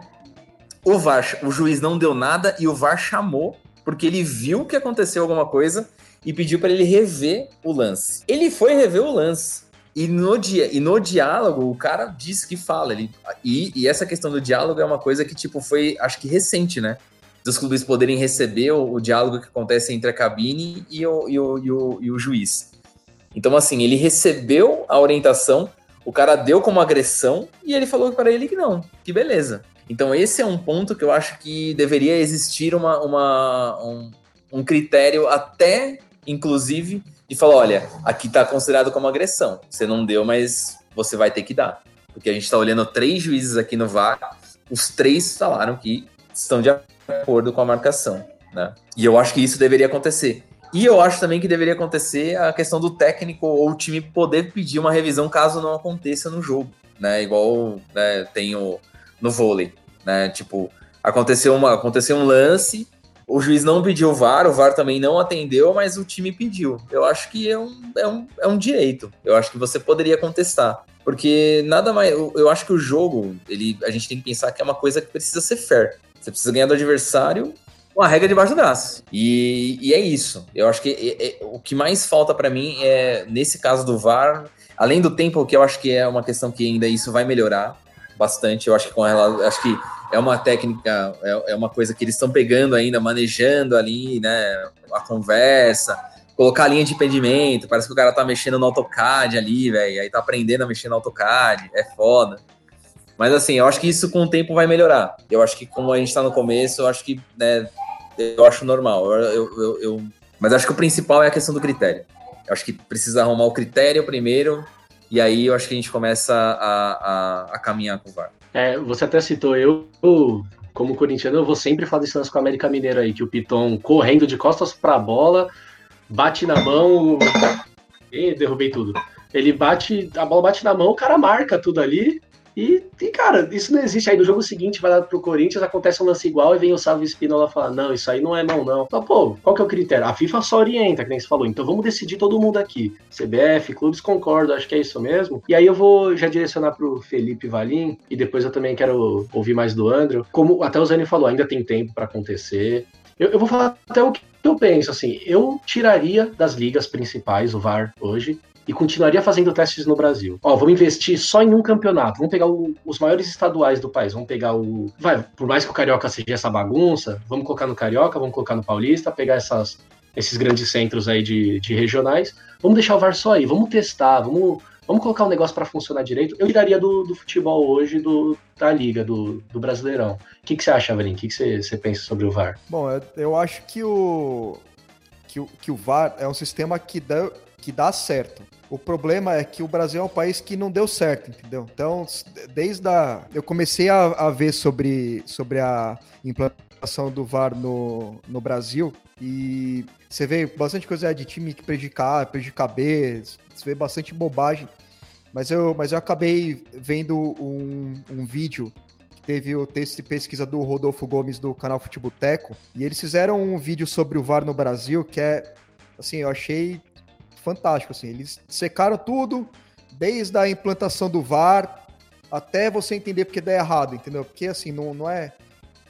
O VAR, o juiz não deu nada e o VAR chamou porque ele viu que aconteceu alguma coisa e pediu para ele rever o lance. Ele foi rever o lance. E no, dia, e no diálogo, o cara disse que fala. Ele, e, e essa questão do diálogo é uma coisa que, tipo, foi, acho que recente, né? Dos clubes poderem receber o, o diálogo que acontece entre a cabine e o, e, o, e, o, e o juiz. Então, assim, ele recebeu a orientação, o cara deu como agressão e ele falou para ele que não, que beleza. Então, esse é um ponto que eu acho que deveria existir uma, uma, um, um critério até, inclusive, de falar, olha, aqui está considerado como agressão. Você não deu, mas você vai ter que dar. Porque a gente está olhando três juízes aqui no VAR, os três falaram que estão de acordo com a marcação, né? E eu acho que isso deveria acontecer. E eu acho também que deveria acontecer a questão do técnico ou o time poder pedir uma revisão caso não aconteça no jogo, né? Igual né, tem o, no vôlei, né? Tipo, aconteceu, uma, aconteceu um lance, o juiz não pediu o VAR, o VAR também não atendeu, mas o time pediu. Eu acho que é um, é um, é um direito. Eu acho que você poderia contestar. Porque nada mais. Eu, eu acho que o jogo, ele, a gente tem que pensar que é uma coisa que precisa ser fair. Você precisa ganhar do adversário com a regra debaixo do braço. E, e é isso. Eu acho que é, é, o que mais falta para mim é, nesse caso do VAR, além do tempo, que eu acho que é uma questão que ainda isso vai melhorar bastante. Eu acho que com ela, acho que é uma técnica, é, é uma coisa que eles estão pegando ainda, manejando ali, né? A conversa, colocar a linha de impedimento. Parece que o cara tá mexendo no AutoCAD ali, velho. Aí tá aprendendo a mexer no AutoCAD. É foda. Mas assim, eu acho que isso com o tempo vai melhorar. Eu acho que como a gente tá no começo, eu acho que, né, eu acho normal. Eu, eu, eu. Mas acho que o principal é a questão do critério. Eu acho que precisa arrumar o critério primeiro, e aí eu acho que a gente começa a, a, a caminhar com o VAR. É, você até citou, eu, como corintiano, eu vou sempre desse lance com o América Mineiro aí, que o Piton correndo de costas para a bola, bate na mão e derrubei tudo. Ele bate, a bola bate na mão, o cara marca tudo ali, e, e, cara, isso não existe. Aí no jogo seguinte vai lá pro Corinthians, acontece um lance igual e vem o Sávio Espinola falar: não, isso aí não é não, não. Então, pô, qual que é o critério? A FIFA só orienta, que nem você falou. Então vamos decidir todo mundo aqui. CBF, clubes concordam, acho que é isso mesmo. E aí eu vou já direcionar pro Felipe Valim, e depois eu também quero ouvir mais do André. Como até o Zani falou, ainda tem tempo para acontecer. Eu, eu vou falar até o que eu penso, assim, eu tiraria das ligas principais o VAR hoje e continuaria fazendo testes no Brasil. Ó, vamos investir só em um campeonato. Vamos pegar o, os maiores estaduais do país. Vamos pegar o. Vai, por mais que o Carioca seja essa bagunça, vamos colocar no Carioca, vamos colocar no Paulista, pegar essas, esses grandes centros aí de, de regionais. Vamos deixar o VAR só aí, vamos testar, vamos, vamos colocar o um negócio para funcionar direito. Eu tiraria do, do futebol hoje, do, da Liga, do, do Brasileirão. O que, que você acha, Avelin? O que, que você, você pensa sobre o VAR? Bom, eu, eu acho que o, que o, que o VAR é um sistema que dá, que dá certo. O problema é que o Brasil é um país que não deu certo, entendeu? Então, desde a. Eu comecei a, a ver sobre, sobre a implantação do VAR no, no Brasil e você vê bastante coisa de time que prejudicar, prejudicar B, você vê bastante bobagem. Mas eu, mas eu acabei vendo um, um vídeo que teve o texto de pesquisa do Rodolfo Gomes do canal Futeboteco e eles fizeram um vídeo sobre o VAR no Brasil que é, assim, eu achei fantástico, assim. Eles secaram tudo, desde a implantação do VAR até você entender porque dá errado, entendeu? Porque, assim, não, não é...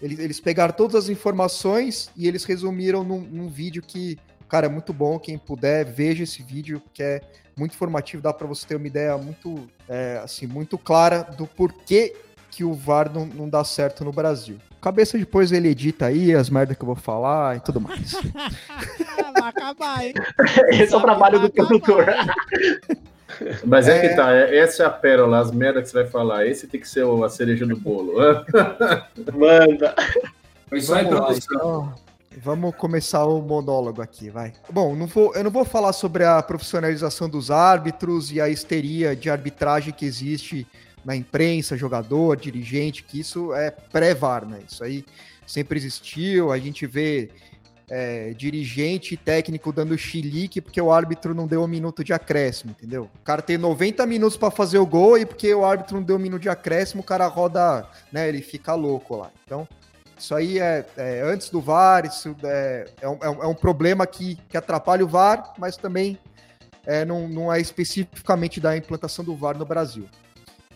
Eles, eles pegaram todas as informações e eles resumiram num, num vídeo que, cara, é muito bom. Quem puder, veja esse vídeo, que é muito informativo, dá para você ter uma ideia muito, é, assim, muito clara do porquê que o VAR não, não dá certo no Brasil. Cabeça depois ele edita aí as merdas que eu vou falar e tudo mais. vai acabar, hein? Esse é o trabalho do produtor. Mas é, é, que tá, é, essa é a pérola, as merdas que você vai falar. Esse tem que ser a cereja do bolo. Manda. Vamos, lá, então. Vamos começar o monólogo aqui, vai. Bom, não vou, eu não vou falar sobre a profissionalização dos árbitros e a histeria de arbitragem que existe na imprensa, jogador, dirigente, que isso é pré-VAR, né? Isso aí sempre existiu, a gente vê é, dirigente e técnico dando chilique porque o árbitro não deu um minuto de acréscimo, entendeu? O cara tem 90 minutos para fazer o gol e porque o árbitro não deu um minuto de acréscimo, o cara roda, né? Ele fica louco lá. Então, isso aí é, é antes do VAR, isso é, é, um, é um é problema que, que atrapalha o VAR, mas também é, não, não é especificamente da implantação do VAR no Brasil.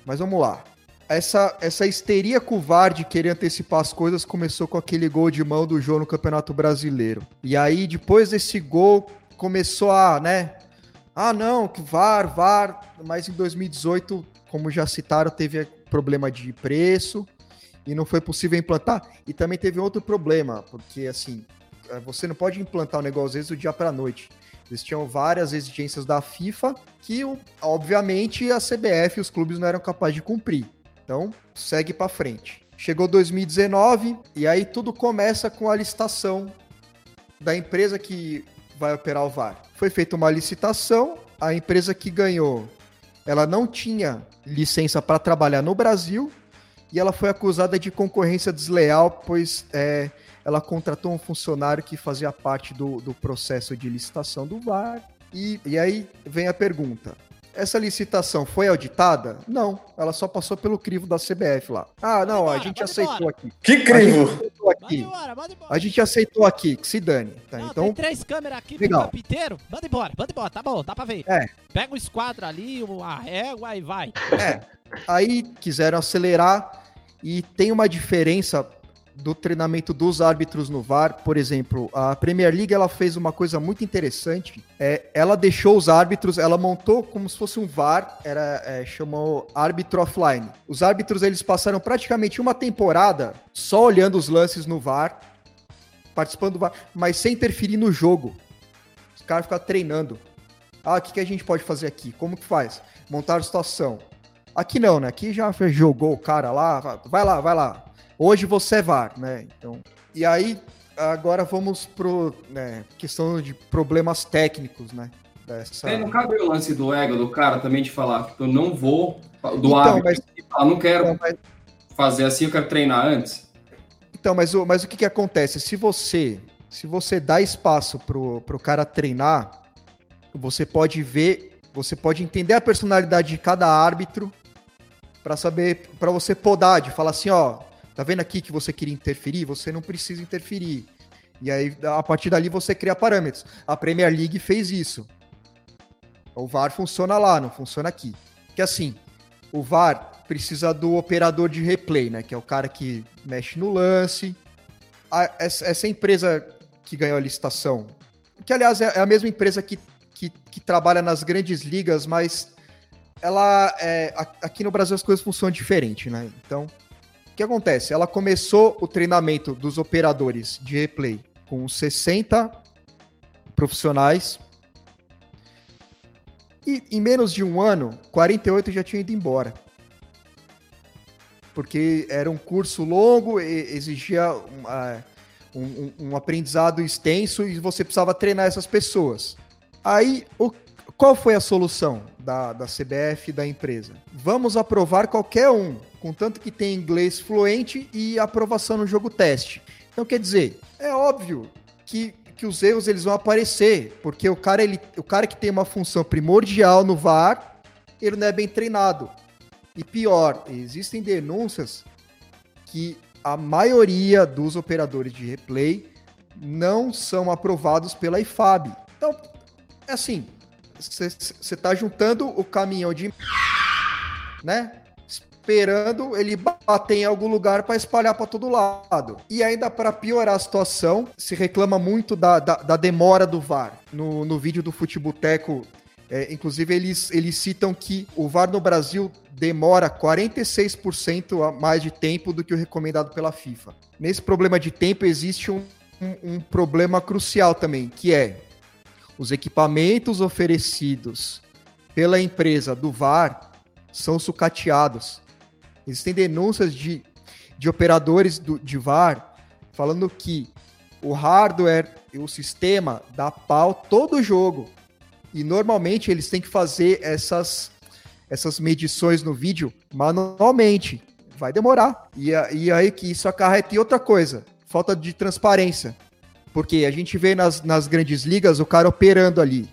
Mas vamos lá essa, essa histeria com o VAR de querer antecipar as coisas começou com aquele gol de mão do João no Campeonato Brasileiro. E aí, depois desse gol, começou a, né? Ah, não, que VAR, VAR. Mas em 2018, como já citaram, teve problema de preço e não foi possível implantar. E também teve outro problema, porque assim, é, você não pode implantar o um negócio às vezes do dia para noite. Existiam várias exigências da FIFA que, obviamente, a CBF e os clubes não eram capazes de cumprir. Então, segue para frente. Chegou 2019 e aí tudo começa com a licitação da empresa que vai operar o VAR. Foi feita uma licitação, a empresa que ganhou, ela não tinha licença para trabalhar no Brasil e ela foi acusada de concorrência desleal, pois é, ela contratou um funcionário que fazia parte do, do processo de licitação do VAR. E, e aí vem a pergunta: essa licitação foi auditada? Não, ela só passou pelo crivo da CBF lá. Ah, não, Manda a embora, gente aceitou embora. aqui. Que A gente crivo! aceitou aqui. embora, embora. A gente aceitou aqui, que se dane. Tá? Não, Então, tem três câmeras aqui legal. pro inteiro. Manda embora, manda embora, tá bom, dá pra ver. É. Pega o esquadro ali, a régua e vai. É, aí quiseram acelerar e tem uma diferença do treinamento dos árbitros no VAR. Por exemplo, a Premier League ela fez uma coisa muito interessante. É, ela deixou os árbitros, ela montou como se fosse um VAR, era é, chamou árbitro offline. Os árbitros eles passaram praticamente uma temporada só olhando os lances no VAR, participando do VAR, mas sem interferir no jogo. Os caras ficam treinando. Ah, o que, que a gente pode fazer aqui? Como que faz? Montar a situação. Aqui não, né? Aqui já jogou o cara lá, vai lá, vai lá. Hoje você é VAR, né? Então, e aí agora vamos pro, né, questão de problemas técnicos, né? Dessa... Aí não cabe o lance do ego do cara também de falar que eu não vou, do Então, árbitro, mas- falar, não quero Então, mas, fazer assim, eu quero treinar antes. então, mas, o, mas o que que acontece? Se você, se você dá espaço pro, pro cara treinar, você pode ver, você pode entender a personalidade de cada árbitro para saber, para você podar, de falar assim, ó, tá vendo aqui que você queria interferir? Você não precisa interferir. E aí, a partir dali, você cria parâmetros. A Premier League fez isso. O VAR funciona lá, não funciona aqui. Que assim, o VAR precisa do operador de replay, né? Que é o cara que mexe no lance. A- essa, empresa que ganhou a licitação, que aliás é é a mesma empresa que, que, que trabalha nas grandes ligas, mas ela é, aqui no Brasil as coisas funcionam diferente, né? Então, que acontece? Ela começou o treinamento dos operadores de replay com 60 profissionais. E em menos de um ano, 48 já tinham ido embora. Porque era um curso longo, exigia um- um- um aprendizado extenso e você precisava treinar essas pessoas. Aí, o- qual foi a solução da, da CBF e da empresa? Vamos aprovar qualquer um, contanto que tenha inglês fluente e aprovação no jogo teste. Então, quer dizer, é óbvio que, que os erros eles vão aparecer, porque o cara, ele, o cara que tem uma função primordial no VAR, ele não é bem treinado. E pior, existem denúncias que a maioria dos operadores de replay não são aprovados pela IFAB. Então, é assim, você tá juntando o caminhão de né? Esperando ele bater em algum lugar para espalhar para todo lado. E ainda para piorar a situação, se reclama muito da, da, da demora do VAR. No, no vídeo do Futeboteco, é, inclusive eles, eles citam que o VAR no Brasil demora 46% a mais de tempo do que o recomendado pela FIFA. Nesse problema de tempo existe um, um, um problema crucial também, que é os equipamentos oferecidos pela empresa do VAR são sucateados. Existem denúncias de, de operadores do, de VAR falando que o hardware e o sistema dá pau todo jogo. E normalmente eles têm que fazer essas, essas medições no vídeo manualmente. Vai demorar. E, e aí que isso acarreta em outra coisa: falta de transparência. Porque a gente vê nas, nas grandes ligas o cara operando ali.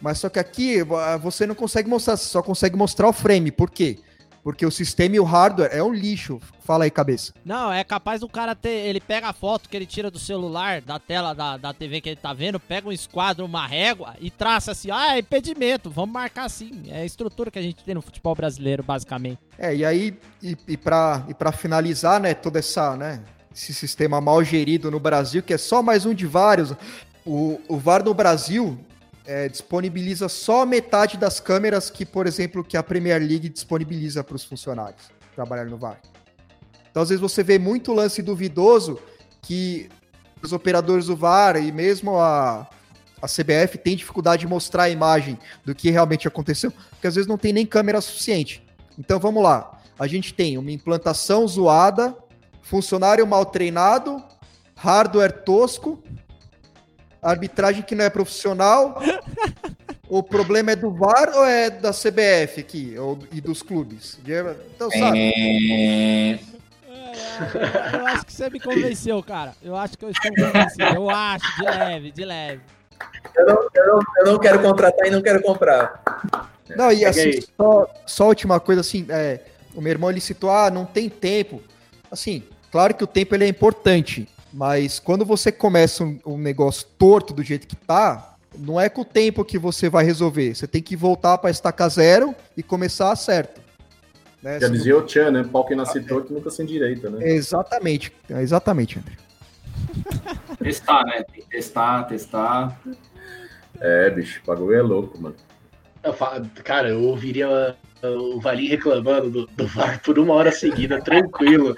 Mas só que aqui ah, você não consegue mostrar, você só consegue mostrar o frame. Por quê? Porque o sistema e o hardware é um lixo. Fala aí, cabeça. Não, é capaz do cara ter. Ele pega a foto que ele tira do celular, da tela da, da TV que ele tá vendo, pega um esquadro, uma régua e traça assim: ah, é impedimento, vamos marcar assim. É a estrutura que a gente tem no futebol brasileiro, basicamente. É, e aí, e, e para e pra finalizar, né, toda essa, né, esse sistema mal gerido no Brasil, que é só mais um de vários, o, o VAR no Brasil é, disponibiliza só metade das câmeras que, por exemplo, que a Premier League disponibiliza para os funcionários trabalhar no VAR. Então, às vezes, você vê muito lance duvidoso que os operadores do VAR e mesmo a, a CBF tem dificuldade de mostrar a imagem do que realmente aconteceu, porque às vezes não tem nem câmera suficiente. Então vamos lá. A gente tem uma implantação zoada, funcionário mal treinado, hardware tosco, arbitragem que não é profissional. o problema é do VAR ou é da CBF aqui ou, e dos clubes? Então, sabe? É, É, eu acho que você me convenceu, cara. Eu acho que eu estou convencido. Eu acho, de leve, de leve. eu, não, eu não- eu não quero contratar e não quero comprar. Não, e assim, só, só a última coisa, assim, é, o meu irmão ele citou, ah, não tem tempo. Assim, claro que o tempo ele é importante, mas quando você começa um, um negócio torto do jeito que tá, não é com o tempo que você vai resolver. Você tem que voltar para estacar zero e começar certo. Né? Já dizia o Tchan, né? Pau que nasce torto nunca sem direita, né? Exatamente, exatamente, André. Testar, né? Tem que testar, testar. É, bicho, o bagulho é louco, mano. Eu Cara, eu ouviria o Valim reclamando do, do VAR por uma hora seguida, tranquilo.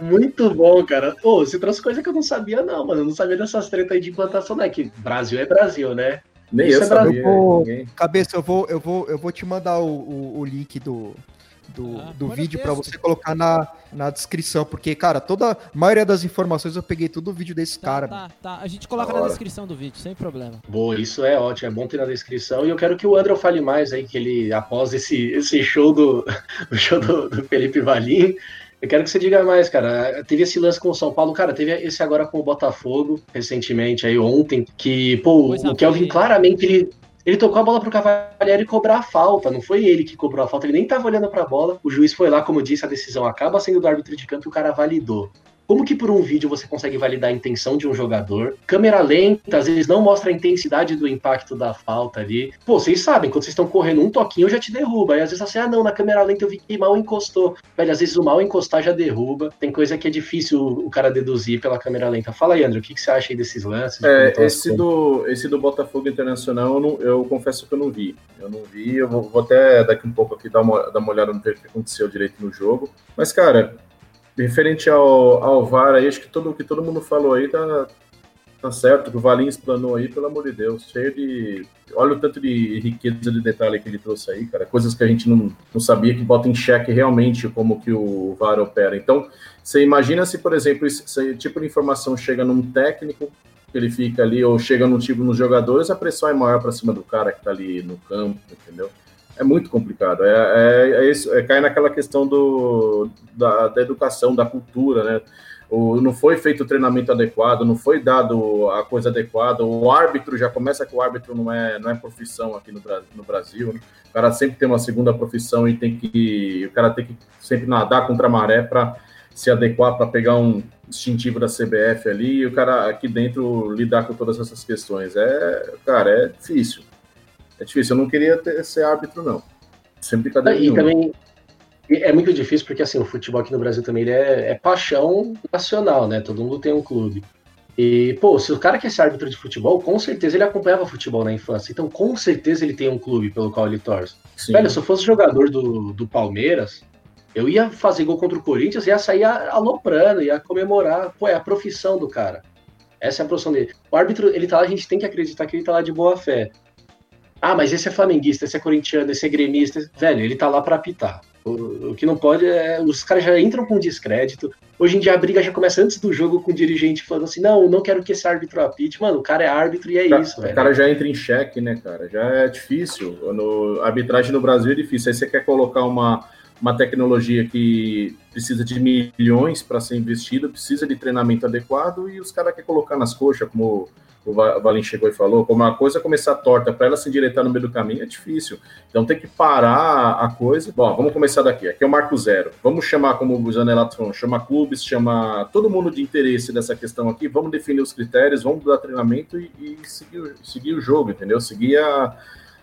Muito bom, cara. Pô, você trouxe coisa que eu não sabia, não, mano. Eu não sabia dessas tretas aí de implantação, né? Que Brasil é Brasil, né? Nem Isso eu é sabia. Cabeça, eu vou, eu vou, eu vou te mandar o, o, o link do, do, Ah, do manda vídeo para você colocar na, na descrição, porque, cara, toda a maioria das informações eu peguei tudo do vídeo desse Tá, cara. tá, tá. A gente coloca Da na descrição do vídeo, sem problema. Boa, isso é ótimo, é bom ter na descrição. E eu quero que o André fale mais aí, que ele, após esse, esse show do, o show do, do Felipe Valim, eu quero que você diga mais, cara. Teve esse lance com o São Paulo, cara, teve esse agora com o Botafogo, recentemente, aí ontem, que, pô, Coisa o Kelvin claramente ele. Ele tocou a bola pro Cavalieri cobrar a falta, não foi ele que cobrou a falta, ele nem tava olhando pra bola. O juiz foi lá, como disse, a decisão acaba sendo do árbitro de campo e o cara validou. Como que por um vídeo você consegue validar a intenção de um jogador? Câmera lenta, às vezes não mostra a intensidade do impacto da falta ali. Pô, vocês sabem, quando vocês estão correndo um toquinho já te derruba. Aí às vezes assim, ah não, na câmera lenta eu vi que mal encostou. Velho, às vezes o mal encostar já derruba. Tem coisa que é difícil o cara deduzir pela câmera lenta. Fala aí, André, o que, que você acha aí desses lances? É, esse do, esse do Botafogo Internacional, eu, não- eu confesso que eu não vi. Eu não vi, eu vou, vou até daqui um pouco aqui dar uma, dar uma olhada no que aconteceu direito no jogo. Mas, cara, referente ao, ao VAR aí, acho que todo que todo mundo falou aí tá, tá certo, que o Valinho explanou aí, pelo amor de Deus, cheio de... Olha o tanto de riqueza de detalhe que ele trouxe aí, cara, coisas que a gente não, não sabia que bota em xeque realmente como que o VAR opera. Então, você imagina se, por exemplo, esse tipo de informação chega num técnico que ele fica ali, ou chega num tipo nos jogadores, a pressão é maior para cima do cara que tá ali no campo, entendeu? É muito complicado. É, é, é isso, é, cai naquela questão do, da, da educação, da cultura, né? O, não foi feito o treinamento adequado, não foi dado a coisa adequada. O árbitro já começa que o árbitro não é, não é profissão aqui no, no Brasil. né? O cara sempre tem uma segunda profissão e tem que o cara tem que sempre nadar contra a maré para se adequar para pegar um distintivo da CBF ali e o cara aqui dentro lidar com todas essas questões. É, cara, é difícil. É difícil. Eu não queria ter, ser árbitro, não. Sem brincadeira E também é muito difícil porque assim, o futebol aqui no Brasil também ele é, é paixão nacional, né? Todo mundo tem um clube. E, pô, se o cara quer ser árbitro de futebol, com certeza ele acompanhava futebol na infância. Então, com certeza ele tem um clube pelo qual ele torce. Sim. Velho, se eu fosse jogador do, do Palmeiras, eu ia fazer gol contra o Corinthians, ia sair aloprando, ia comemorar. Pô, é a profissão do cara. Essa é a profissão dele. O árbitro, ele tá lá, a gente tem que acreditar que ele tá lá de boa fé. Ah, mas esse é flamenguista, esse é corintiano, esse é gremista. Velho, ele tá lá pra apitar. O, o que não pode é. Os caras já entram com descrédito. Hoje em dia a briga já começa antes do jogo com o dirigente falando assim: não, não quero que esse árbitro apite. Mano, o cara é árbitro e é isso, o velho. cara já entra em xeque, né, cara? Já é difícil. No, a arbitragem no Brasil é difícil. Aí você quer colocar uma, uma tecnologia que precisa de milhões para ser investida, precisa de treinamento adequado e os caras querem colocar nas coxas, como o Va- Valim chegou e falou, como a coisa começar torta para ela se endireitar no meio do caminho é difícil. Então tem que parar a coisa. Bom, vamos começar daqui. Aqui é o Marco Zero. Vamos chamar, como o Janelato falou, chama clubes, chama todo mundo de interesse dessa questão aqui. Vamos definir os critérios, vamos dar treinamento e, e seguir, seguir o jogo, entendeu? Seguir a,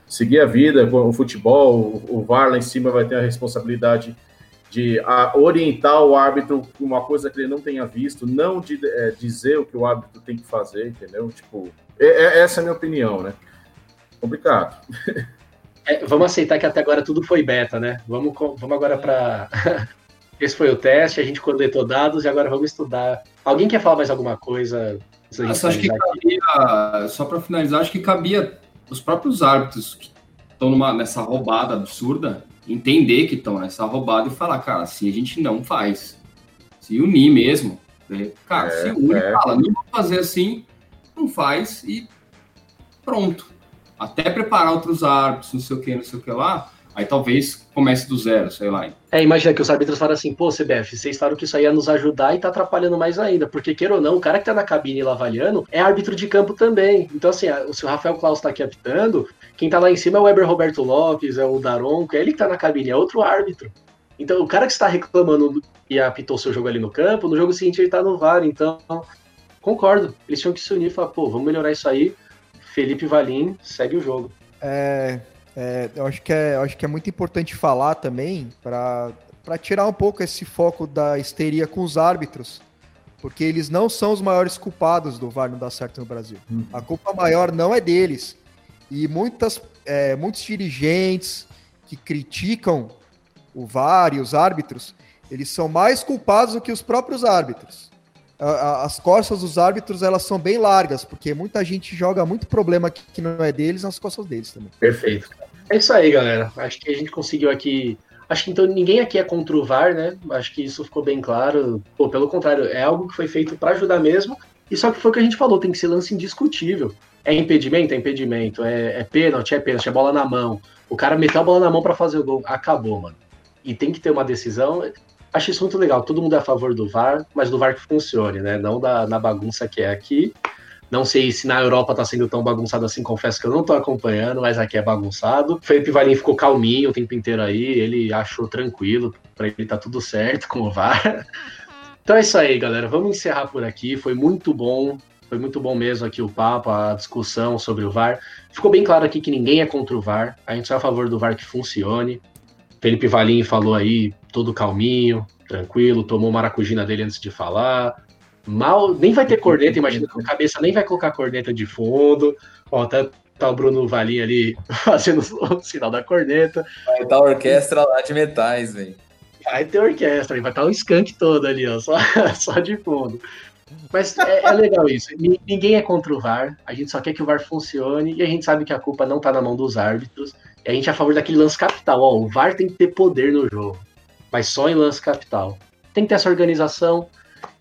seguir a vida, o futebol. O, o VAR lá em cima vai ter a responsabilidade de a, orientar o árbitro com uma coisa que ele não tenha visto, não de é, dizer o que o árbitro tem que fazer, entendeu? Tipo, é- é- essa é a minha opinião, né? Complicado. É, vamos aceitar que até agora tudo foi beta, né? Vamos, vamos agora para. Esse foi o teste, a gente coletou dados e agora vamos estudar. Alguém quer falar mais alguma coisa? Nossa, acho que cabia, só para finalizar, acho que cabia os próprios árbitros que estão numa, nessa roubada absurda entender que estão nessa roubada e falar, cara, assim a gente não faz. Se unir mesmo. né? Cara, É, se une é. fala, não vou fazer assim, não faz e pronto. Até preparar outros árbitros, não sei o que, não sei o que lá, Aí talvez comece do zero, sei lá. É, imagina que os árbitros falam assim, pô, CBF, vocês falaram que isso aí ia nos ajudar e tá atrapalhando mais ainda, porque queira ou não, o cara que tá na cabine lá avaliando é árbitro de campo também. Então, assim, se o Rafael Klaus tá aqui apitando, quem tá lá em cima é o Weber Roberto Lopes, é o Daronco, é ele que tá na cabine, é outro árbitro. Então, o cara que está reclamando e apitou seu jogo ali no campo, no jogo seguinte ele tá no VAR, então, concordo. Eles tinham que se unir e falar, pô, vamos melhorar isso aí. Felipe Valim segue o jogo. É, é, eu acho que é, acho que é muito importante falar também para tirar um pouco esse foco da histeria com os árbitros, porque eles não são os maiores culpados do VAR não dar certo no Brasil. Uhum. A culpa maior não é deles. E muitas, é, muitos dirigentes que criticam o VAR e os árbitros, eles são mais culpados do que os próprios árbitros. As costas dos árbitros elas são bem largas, porque muita gente joga muito problema que não é deles nas costas deles também. Perfeito. É isso aí, galera. Acho que a gente conseguiu aqui. Acho que então ninguém aqui é contra o VAR, né? Acho que isso ficou bem claro. Pô, pelo contrário, é algo que foi feito para ajudar mesmo. E só que foi o que a gente falou, tem que ser lance indiscutível. É impedimento? É impedimento. É, é pênalti? É pênalti. É bola na mão. O cara meteu a bola na mão para fazer o gol. Acabou, mano. E tem que ter uma decisão. Acho isso muito legal. Todo mundo é a favor do VAR, mas do VAR que funcione, né? Não da, na bagunça que é aqui. Não sei se na Europa tá sendo tão bagunçado assim, confesso que eu não tô acompanhando, mas aqui é bagunçado. Felipe Valim ficou calminho o tempo inteiro aí, ele achou tranquilo, para ele tá tudo certo com o VAR. Então é isso aí, galera. Vamos encerrar por aqui. Foi muito bom. Foi muito bom mesmo aqui o papo, a discussão sobre o VAR. Ficou bem claro aqui que ninguém é contra o VAR. A gente só é a favor do VAR que funcione. Felipe Valim falou aí, todo calminho, tranquilo, tomou maracujina dele antes de falar. Mal, nem vai ter corneta, imagina que a cabeça nem vai colocar corneta de fundo. Ó, tá, tá o Bruno Valim ali fazendo o sinal da corneta. Vai estar tá a orquestra lá de metais, velho. Vai ter orquestra, vai estar tá o skunk todo ali, ó, só, só de fundo. Mas é, é, legal isso. Ninguém é contra o VAR, a gente só quer que o VAR funcione e a gente sabe que a culpa não tá na mão dos árbitros. A gente é a favor daquele lance capital. Ó, o VAR tem que ter poder no jogo, mas só em lance capital. Tem que ter essa organização.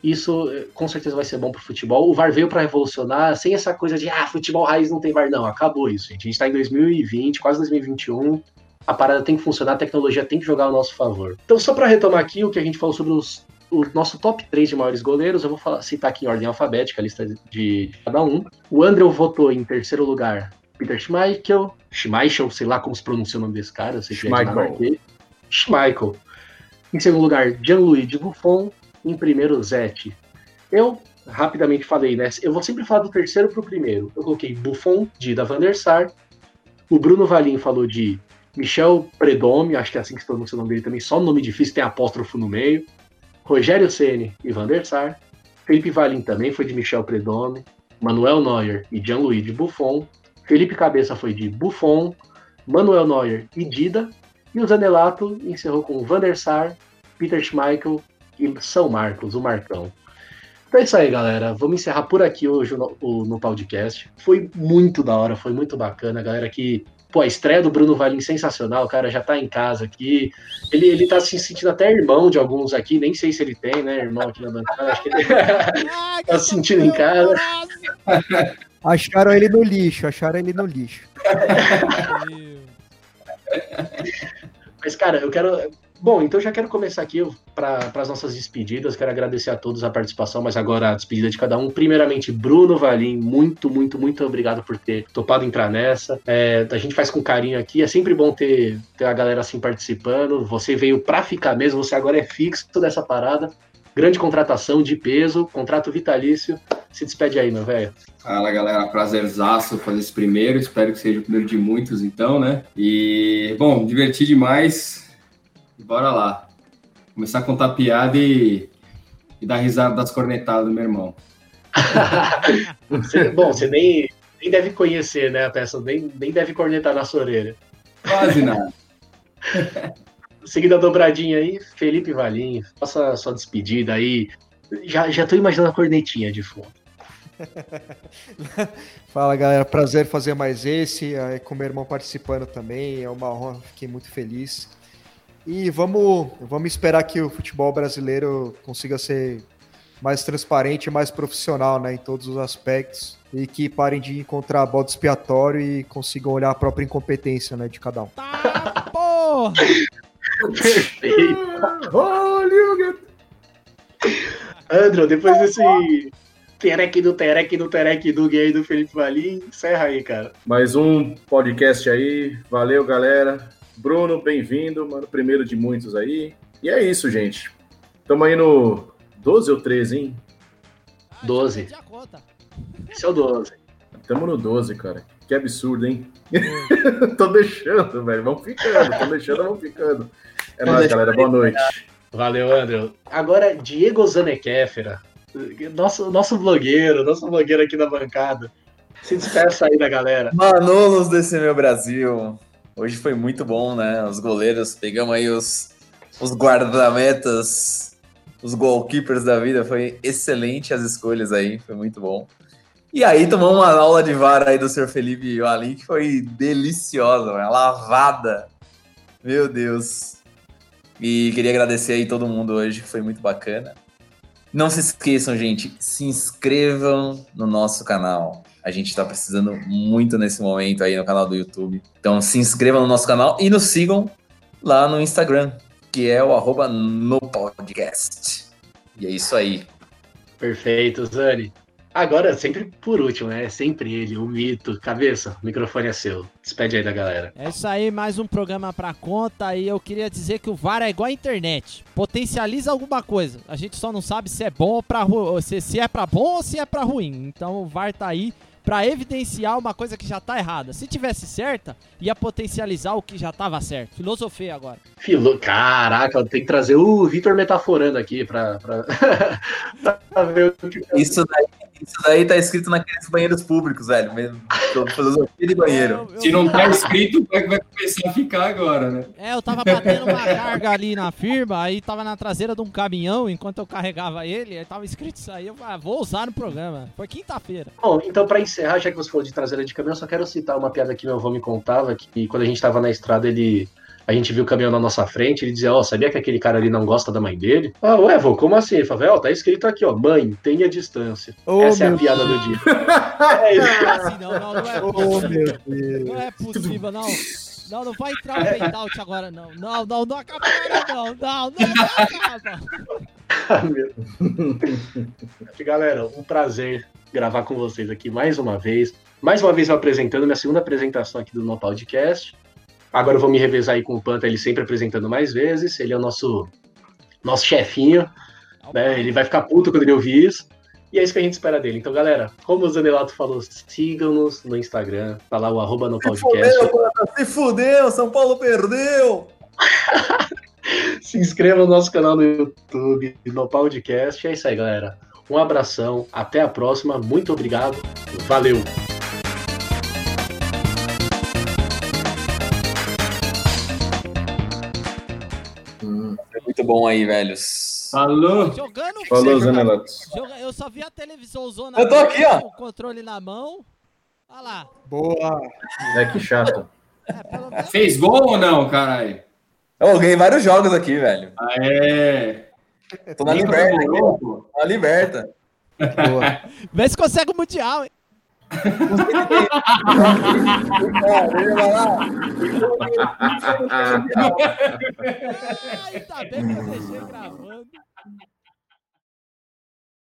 Isso eh, com certeza vai ser bom pro futebol. O VAR veio para revolucionar, sem essa coisa de ah, futebol raiz não tem VAR. Não, acabou isso, gente. A gente tá em 2020, quase 2021. A parada tem que funcionar, a tecnologia tem que jogar ao nosso favor. Então, só para retomar aqui o que a gente falou sobre os, o nosso top 3 de maiores goleiros, eu vou falar, citar aqui em ordem alfabética a lista de, de cada um. O Andrew votou em terceiro lugar Peter Schmeichel, Schmeichel, sei lá como se pronuncia o nome desse cara, que é Schmeichel. Schmeichel. Em segundo lugar, Gianluigi Buffon. Em primeiro, Zete. Eu rapidamente falei, né? Eu vou sempre falar do terceiro pro primeiro. Eu coloquei Buffon, de da Van der Sar. O Bruno Valim falou de Michel Predome, acho que é assim que se pronuncia o nome dele também, só nome difícil, tem apóstrofo no meio. Rogério Ceni e Van der Sar. Felipe Valim também foi de Michel Predome. Manuel Neuer e Gianluigi Buffon. Felipe Cabeça foi de Buffon, Manuel Neuer e Dida. E o Zanelato encerrou com Van der Sar, Peter Schmeichel e São Marcos, o Marcão. Então é isso aí, galera. Vamos encerrar por aqui hoje no, no podcast. Foi muito da hora, foi muito bacana. A galera que. Pô, a estreia do Bruno Valim sensacional, o cara já tá em casa aqui. Ele, ele tá se sentindo até irmão de alguns aqui, nem sei se ele tem, né, irmão aqui na bancada. Acho que ele tá se sentindo em casa. Acharam ele no lixo, acharam ele no lixo. Mas, cara, eu quero. Bom, então já quero começar aqui para as nossas despedidas. Quero agradecer a todos a participação, mas agora a despedida de cada um. Primeiramente, Bruno Valim, muito, muito, muito obrigado por ter topado entrar nessa. É, a gente faz com carinho aqui. É sempre bom ter, ter a galera assim participando. Você veio para ficar mesmo, você agora é fixo dessa parada. Grande contratação de peso, contrato vitalício. Se despede aí, meu velho. Fala, galera. Prazerzaço fazer esse primeiro. Espero que seja o primeiro de muitos, então, né? E, bom, diverti demais. Bora lá. Começar a contar piada e, e dar risada das cornetadas do meu irmão. você, bom, você nem, nem deve conhecer, né, a peça, nem, nem deve cornetar na sua orelha. Quase nada. Seguindo a dobradinha aí, Felipe Valim, faça a sua despedida aí. Já, já tô imaginando a cornetinha de fundo. Fala galera, prazer fazer mais esse, aí, com meu irmão participando também, é uma honra, fiquei muito feliz. E vamos, vamos esperar que o futebol brasileiro consiga ser mais transparente, mais profissional né, em todos os aspectos e que parem de encontrar bode expiatório e consigam olhar a própria incompetência né, de cada um. Tá, porra. Perfeito. Olha, Andro, depois desse terek do terek do terek do gay do Felipe Valim, encerra aí, cara. Mais um podcast aí. Valeu, galera. Bruno, bem-vindo, mano. Primeiro de muitos aí. E é isso, gente. Estamos aí no 12 ou 13, hein? 12. Perdi a conta. Esse é o 12. Estamos no 12, cara. Que absurdo, hein? tô deixando, velho. Vamos ficando. Tô deixando, vamos ficando. É nóis, galera. Boa noite. Valeu, André. Agora, Diego Zanekéfera, nosso, nosso blogueiro, nosso blogueiro aqui da bancada. Se despeça aí da galera. Manolos desse meu Brasil. Hoje foi muito bom, né? Os goleiros, pegamos aí os, os guardametas, os goalkeepers da vida. Foi excelente as escolhas aí, foi muito bom. E aí tomamos uma aula de VAR aí do Sr. Felipe Valim, que foi deliciosa, uma lavada. Meu Deus. E queria agradecer aí todo mundo hoje, foi muito bacana. Não se esqueçam, gente, se inscrevam no nosso canal. A gente está precisando muito nesse momento aí no canal do YouTube. Então se inscrevam no nosso canal e nos sigam lá no Instagram, que é o arroba no podcast. E é isso aí. Perfeito, Zani. Agora, sempre por último, né? Sempre ele, o mito. Cabeça, o microfone é seu. Despede aí da galera. É isso aí, mais um programa pra conta. E eu queria dizer que o VAR é igual a internet. Potencializa alguma coisa. A gente só não sabe se é bom ou pra ru... se, se é pra bom ou se é pra ruim. Então o VAR tá aí pra evidenciar uma coisa que já tá errada. Se tivesse certa, ia potencializar o que já tava certo. Filosofei agora. Filo... Caraca, tem que trazer o Vitor metaforando aqui pra, pra... pra ver o que. Isso daí, isso daí tá escrito naqueles banheiros públicos, velho. Mesmo. Filosofia de banheiro. É, eu- eu- Se não tá escrito, vai vai começar a ficar agora, né? É, eu tava batendo uma carga ali na firma, aí tava na traseira de um caminhão enquanto eu carregava ele, aí tava escrito isso aí, eu falei, ah, vou usar no programa. Foi quinta-feira. Bom, então pra encerrar, já que você falou de traseira de caminhão, eu só quero citar uma piada que meu avô me contava, que quando a gente tava na estrada, ele... A gente viu o caminhão na nossa frente, ele dizia, ó, sabia que aquele cara ali não gosta da mãe dele? Ah, ué, vô, como assim? Ele falava, ó, tá escrito aqui, ó, mãe, tenha distância. Oh, Essa é a piada do dia. É isso. Assim, não, não, não é Oh, possível. Não é possível, não. Não, não vai entrar o fade-out agora, não. Não, não, não acaba agora, não. Não, não, não acaba. Ah, meu. Galera, um prazer gravar com vocês aqui mais uma vez. Mais uma vez eu apresentando minha segunda apresentação aqui do No Podcast. Agora eu vou me revezar aí com o Panta, ele sempre apresentando mais vezes. Ele é o nosso, nosso chefinho, né? Ele vai ficar puto quando ele ouvir isso. E é isso que a gente espera dele. Então, galera, como o Zanelato falou, sigam-nos no Instagram. Tá lá o arroba no Se podcast. fudeu, Panta, se fudeu, São Paulo perdeu! Se inscreva no nosso canal no YouTube, no podcast. É isso aí, galera. Um abração, até a próxima. Muito obrigado. Valeu! Bom aí, velhos. Falou! Jogando Falou, Zanelato. joga- Eu só vi a televisão zona. Eu tô aqui, ó. Com o controle na mão. Olha lá. Boa. É que chato. É. Fez gol ou não, caralho? Eu ganhei vários jogos aqui, velho. Ah, é. Tô na liberta, tô na liberta. Boa. Vê se consegue o Mundial, hein? Ainda bem que eu deixei gravando.